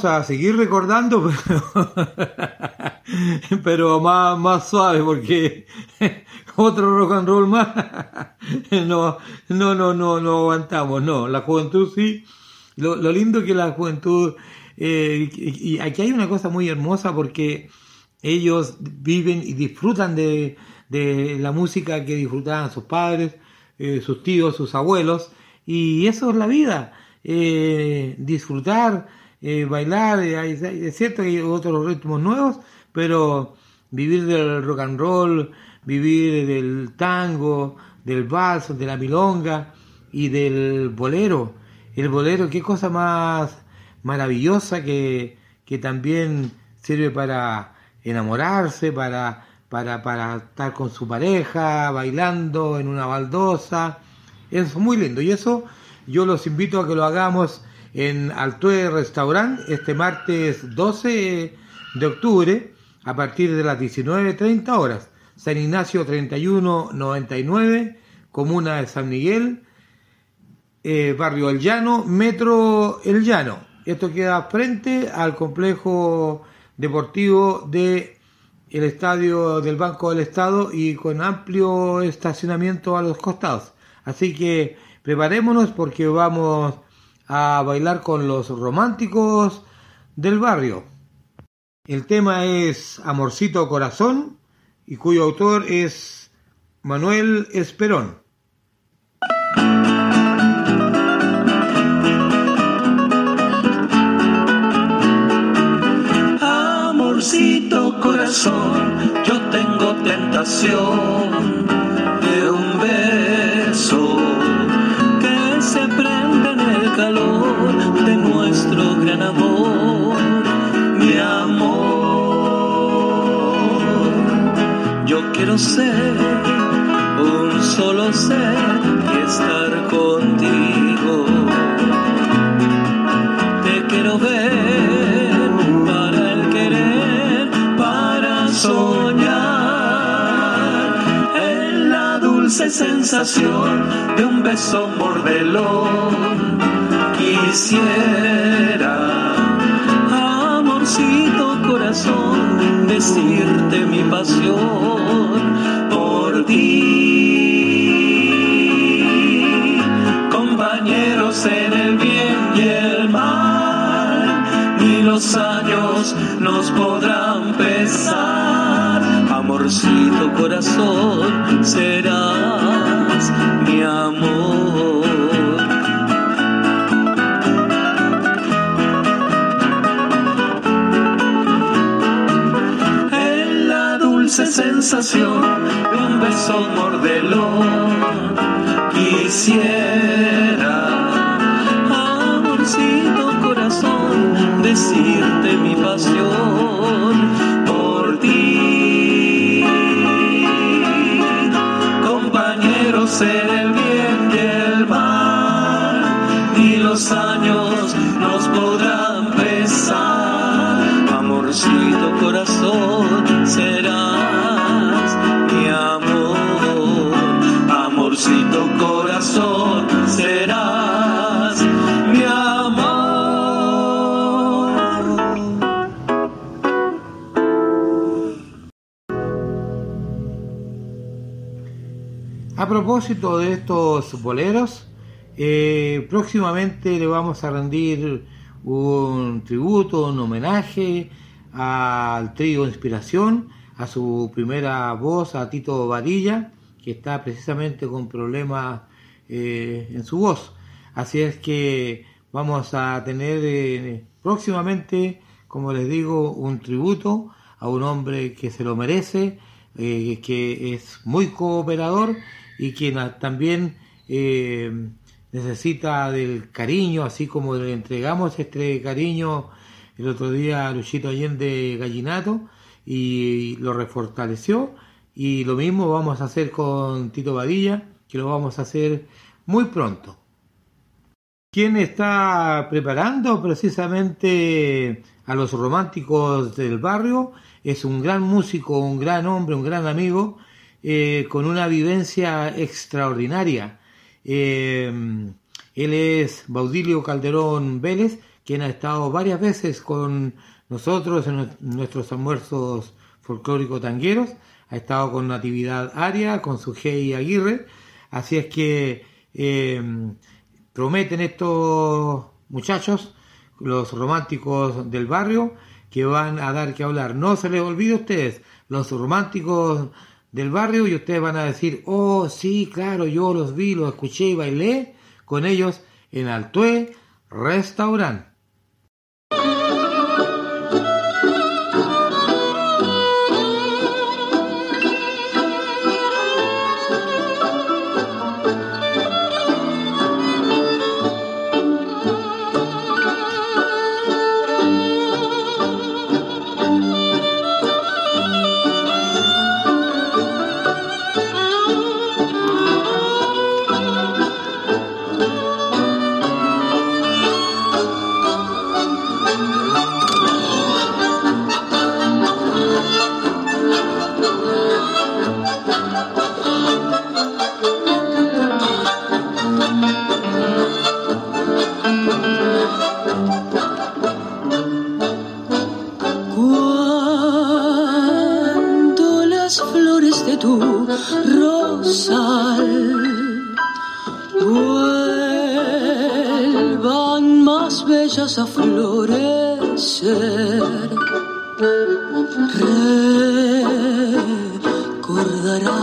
a seguir recordando, pero, pero más, más suave, porque otro rock and roll más, no, no, no, no, no aguantamos, no, la juventud sí, lo, lo lindo que la juventud, eh, y aquí hay una cosa muy hermosa porque ellos viven y disfrutan de, de la música que disfrutaban sus padres, eh, sus tíos, sus abuelos, y eso es la vida, eh, disfrutar, eh, bailar, es cierto que hay otros ritmos nuevos, pero vivir del rock and roll, vivir del tango, del vals, de la milonga y del bolero. El bolero, qué cosa más maravillosa que, que también sirve para enamorarse, para, para, para estar con su pareja, bailando en una baldosa. Es muy lindo y eso yo los invito a que lo hagamos en Altue Restaurant este martes 12 de octubre a partir de las 19.30 horas. San Ignacio 3199, Comuna de San Miguel, eh, Barrio El Llano, Metro El Llano. Esto queda frente al complejo deportivo de el estadio del Banco del Estado y con amplio estacionamiento a los costados. Así que preparémonos porque vamos a bailar con los románticos del barrio. El tema es Amorcito Corazón y cuyo autor es Manuel Esperón. Amorcito corazón, yo tengo tentación gran amor, mi amor. Yo quiero ser un solo ser y estar contigo. Te quiero ver para el querer, para soñar en la dulce sensación de un beso mordelón. Quisiera, amorcito corazón, decirte mi pasión por ti. Compañeros en el bien y el mal, ni los años nos podrán pesar. Amorcito corazón, serás mi amor. Sensación de un beso mordelón, quisiera, amorcito corazón, decirte mi pasión por ti. Compañeros en el bien y el mal, ni los años nos podrán pesar. Amorcito corazón, propósito de estos boleros, eh, próximamente le vamos a rendir un tributo, un homenaje al trío Inspiración, a su primera voz, a Tito Varilla, que está precisamente con problemas eh, en su voz. Así es que vamos a tener eh, próximamente, como les digo, un tributo a un hombre que se lo merece, eh, que es muy cooperador y que na- también eh, necesita del cariño, así como le entregamos este cariño el otro día a Luchito Allende Gallinato y lo refortaleció y lo mismo vamos a hacer con Tito Badilla, que lo vamos a hacer muy pronto. ¿Quién está preparando precisamente a los románticos del barrio? Es un gran músico, un gran hombre, un gran amigo, eh, con una vivencia extraordinaria. Eh, él es Baudilio Calderón Vélez, quien ha estado varias veces con nosotros en nuestros almuerzos folclóricos tangueros, ha estado con Natividad Aria, con su Sujei Aguirre, así es que eh, prometen estos muchachos, los románticos del barrio, que van a dar que hablar. No se les olvide a ustedes, los románticos del barrio, y ustedes van a decir, oh, sí, claro, yo los vi, los escuché y bailé con ellos en Altué Restaurant.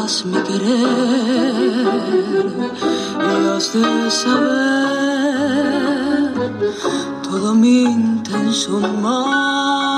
Recordarás mi querer y has de saber todo mi intenso mal.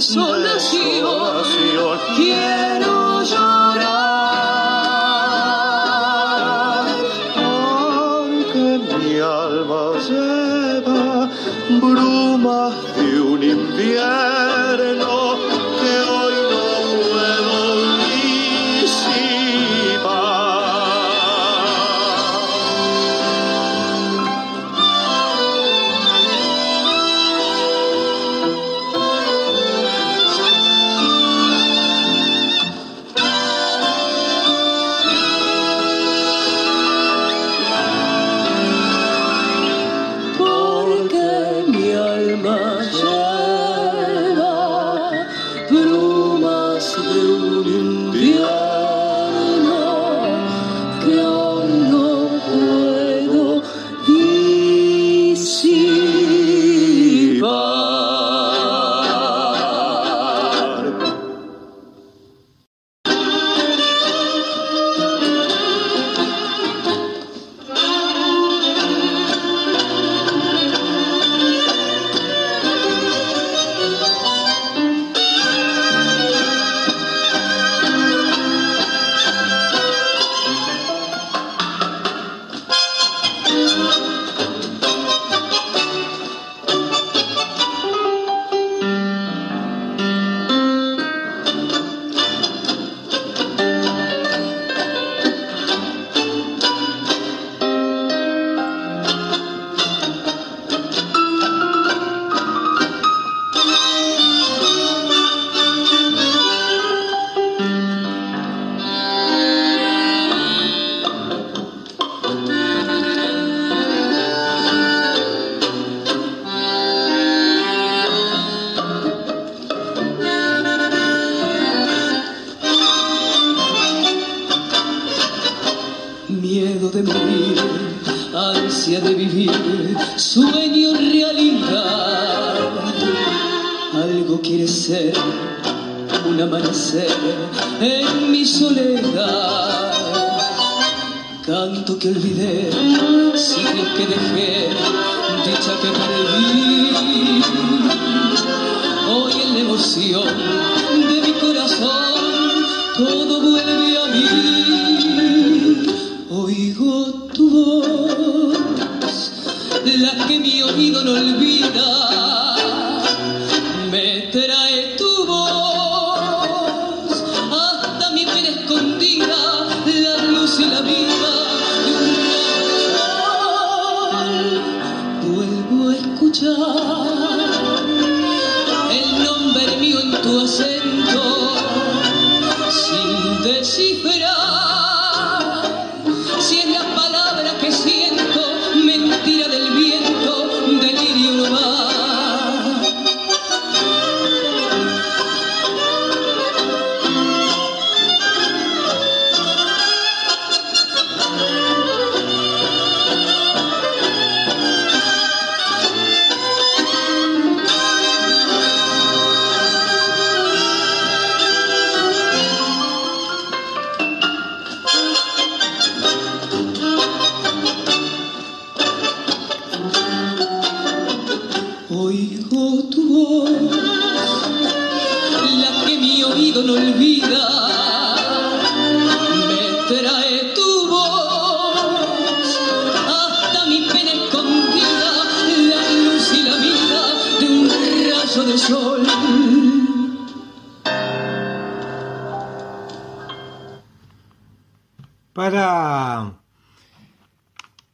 desolación. desolación.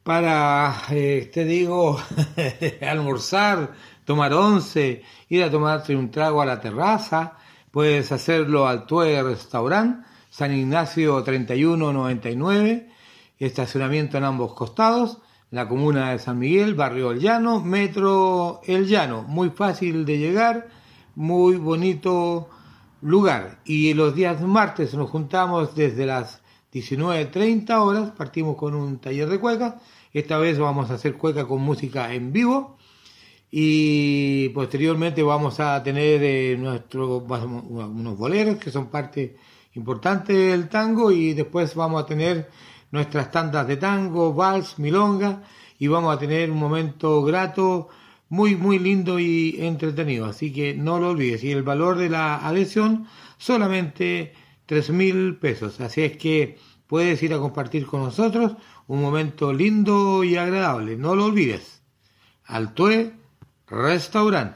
para, eh, te digo, almorzar, tomar once, ir a tomarte un trago a la terraza, puedes hacerlo al Tue Restaurant, San Ignacio 3199, estacionamiento en ambos costados, la comuna de San Miguel, barrio El Llano, metro El Llano, muy fácil de llegar, muy bonito lugar. Y los días martes nos juntamos desde las 19.30 horas, partimos con un taller de cuecas, esta vez vamos a hacer cueca con música en vivo y posteriormente vamos a tener eh, nuestro, unos boleros que son parte importante del tango y después vamos a tener nuestras tandas de tango, vals, milonga y vamos a tener un momento grato, muy, muy lindo y entretenido. Así que no lo olvides. Y el valor de la adhesión solamente tres mil pesos. Así es que puedes ir a compartir con nosotros un momento lindo y agradable. No lo olvides. Altue Restaurant.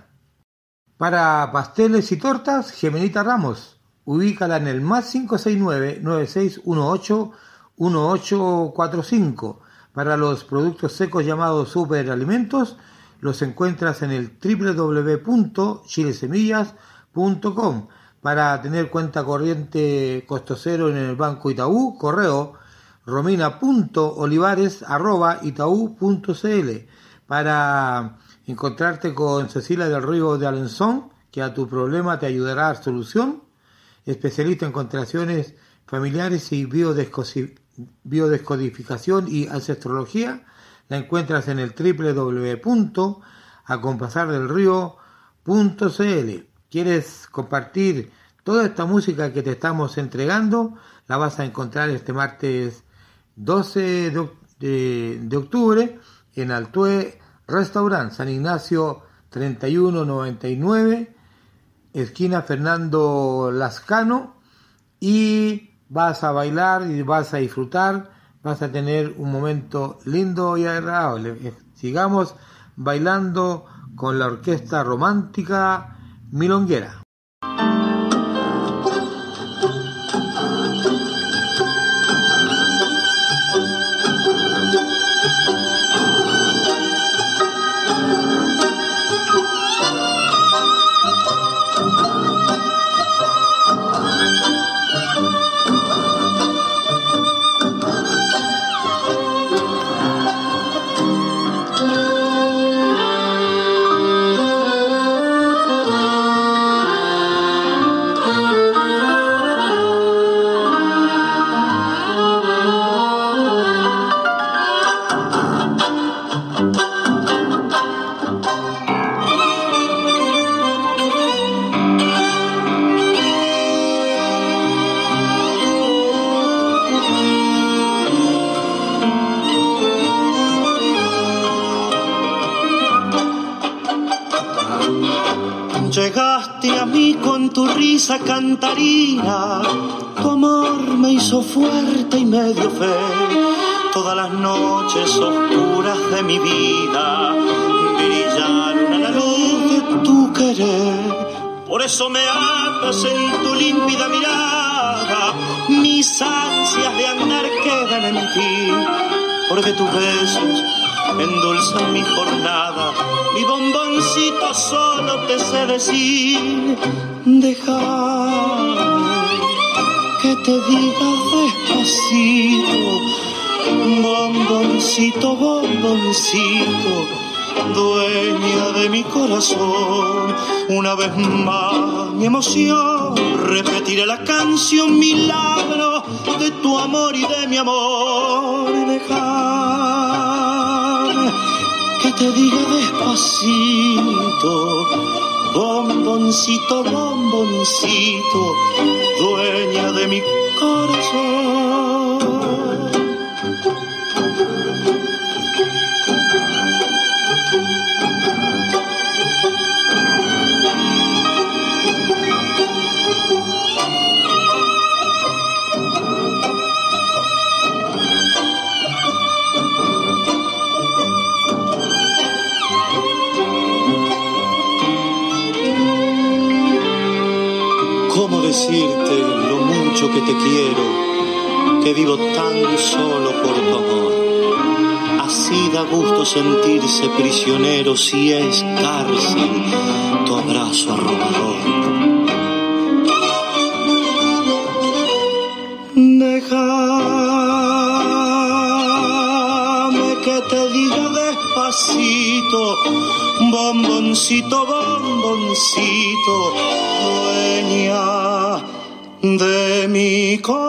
Para pasteles y tortas, Gemenita Ramos. Ubícala en el más 569 9618 1845. Para los productos secos llamados superalimentos, los encuentras en el www.chilesemillas.com. Para tener cuenta corriente costo cero en el Banco Itaú, correo romina.olivares.itaú.cl. Para encontrarte con Cecilia del Río de Alenzón, que a tu problema te ayudará a dar solución, especialista en constelaciones familiares y biodescodificación y ancestrología, la encuentras en el www.acompasardelrío.cl. ¿Quieres compartir toda esta música que te estamos entregando? La vas a encontrar este martes 12 de, octubre en Altue Restaurant San Ignacio 3199, esquina Fernando Lascano, y vas a bailar y vas a disfrutar, vas a tener un momento lindo y agradable. Sigamos bailando con la orquesta romántica milonguera. Cantarina, tu amor me hizo fuerte y medio fe. Todas las noches oscuras de mi vida brillaron a la luz de tu querer. Por eso me atas en tu límpida mirada, mis ansias de andar quedan en ti, porque tus besos endulzan mi jornada, mi bomboncito solo te sé decir, deja que te diga despacito, bomboncito, bomboncito, dueña de mi corazón, una vez más mi emoción, repetiré la canción milagro de tu amor y de mi amor, te diga despacito, bomboncito, bomboncito, dueña de mi corazón. Que te quiero, que vivo tan solo por tu amor. Así da gusto sentirse prisionero si es cárcel tu abrazo arrobador. Déjame que te diga bomboncito, bomboncito, bomboncito, dueña de mi corazón.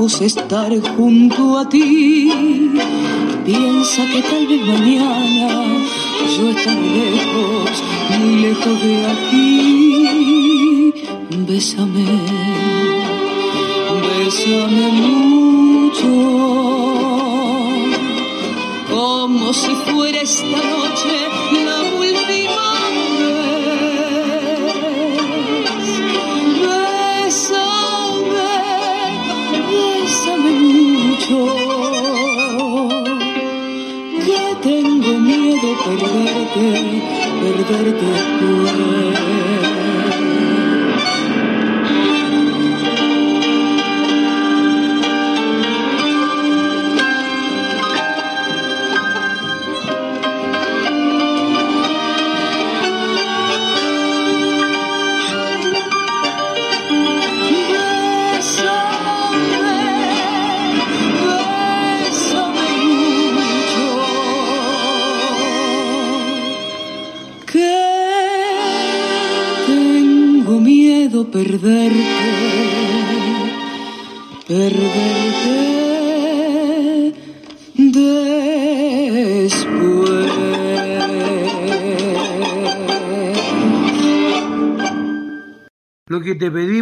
Ojos, estar junto a ti. Piensa que tal vez mañana yo estaré lejos, muy lejos de aquí. Bésame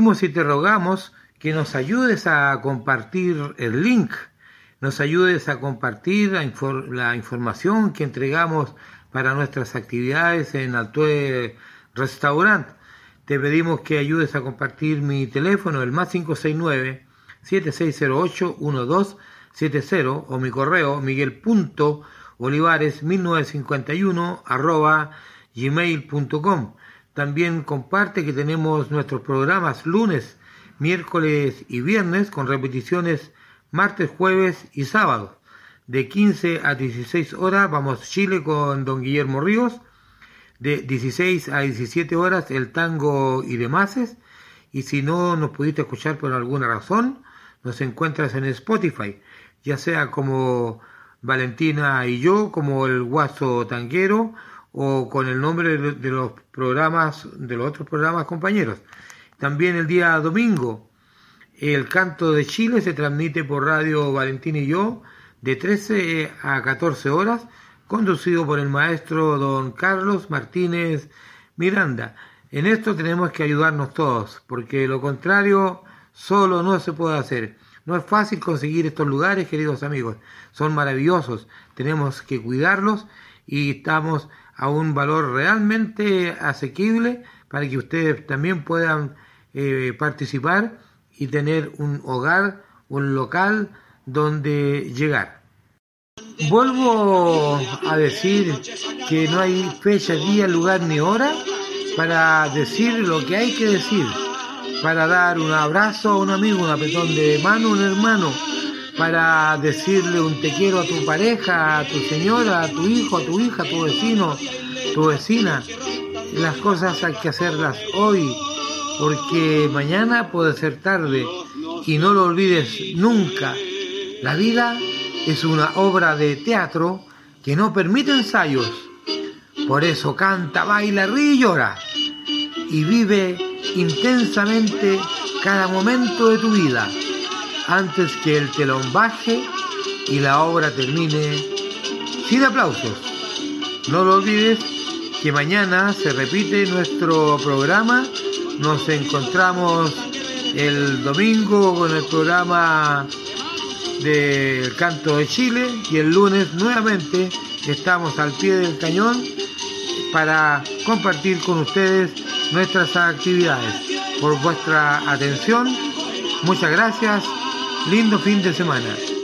pedimos y te rogamos que nos ayudes a compartir el link, nos ayudes a compartir la información que entregamos para nuestras actividades en Altue Restaurant. Te pedimos que ayudes a compartir mi teléfono, el más 569 7608 1270 o mi correo miguel.olivares1951 arroba gmail.com. También comparte que tenemos nuestros programas lunes, miércoles y viernes con repeticiones martes, jueves y sábados. De 15 a 16 horas vamos Chile con don Guillermo Ríos. De 16 a 17 horas el tango y demás. Y si no nos pudiste escuchar por alguna razón, nos encuentras en Spotify, ya sea como Valentina y yo, como el Guaso Tanguero, o con el nombre de los programas, de los otros programas compañeros. También el día domingo, el canto de Chile se transmite por Radio Valentina y yo, de 13 a 14 horas, conducido por el maestro don Carlos Martínez Miranda. En esto tenemos que ayudarnos todos, porque lo contrario solo no se puede hacer. No es fácil conseguir estos lugares, queridos amigos. Son maravillosos. Tenemos que cuidarlos y estamos a un valor realmente asequible para que ustedes también puedan eh, participar y tener un hogar, un local donde llegar. Vuelvo a decir que no hay fecha, día, lugar ni hora para decir lo que hay que decir, para dar un abrazo a un amigo, un apretón de mano un hermano, para decirle un te quiero a tu pareja, a tu señora, a tu hijo, a tu hija, a tu vecino, tu vecina. Las cosas hay que hacerlas hoy, porque mañana puede ser tarde y no lo olvides nunca. La vida es una obra de teatro que no permite ensayos. Por eso canta, baila, ríe y llora. Y vive intensamente cada momento de tu vida antes que el telón baje y la obra termine sin aplausos. No lo olvides que mañana se repite nuestro programa. Nos encontramos el domingo con el programa del Canto de Chile y el lunes nuevamente estamos al pie del cañón para compartir con ustedes nuestras actividades. Por vuestra atención, muchas gracias, lindo fin de semana.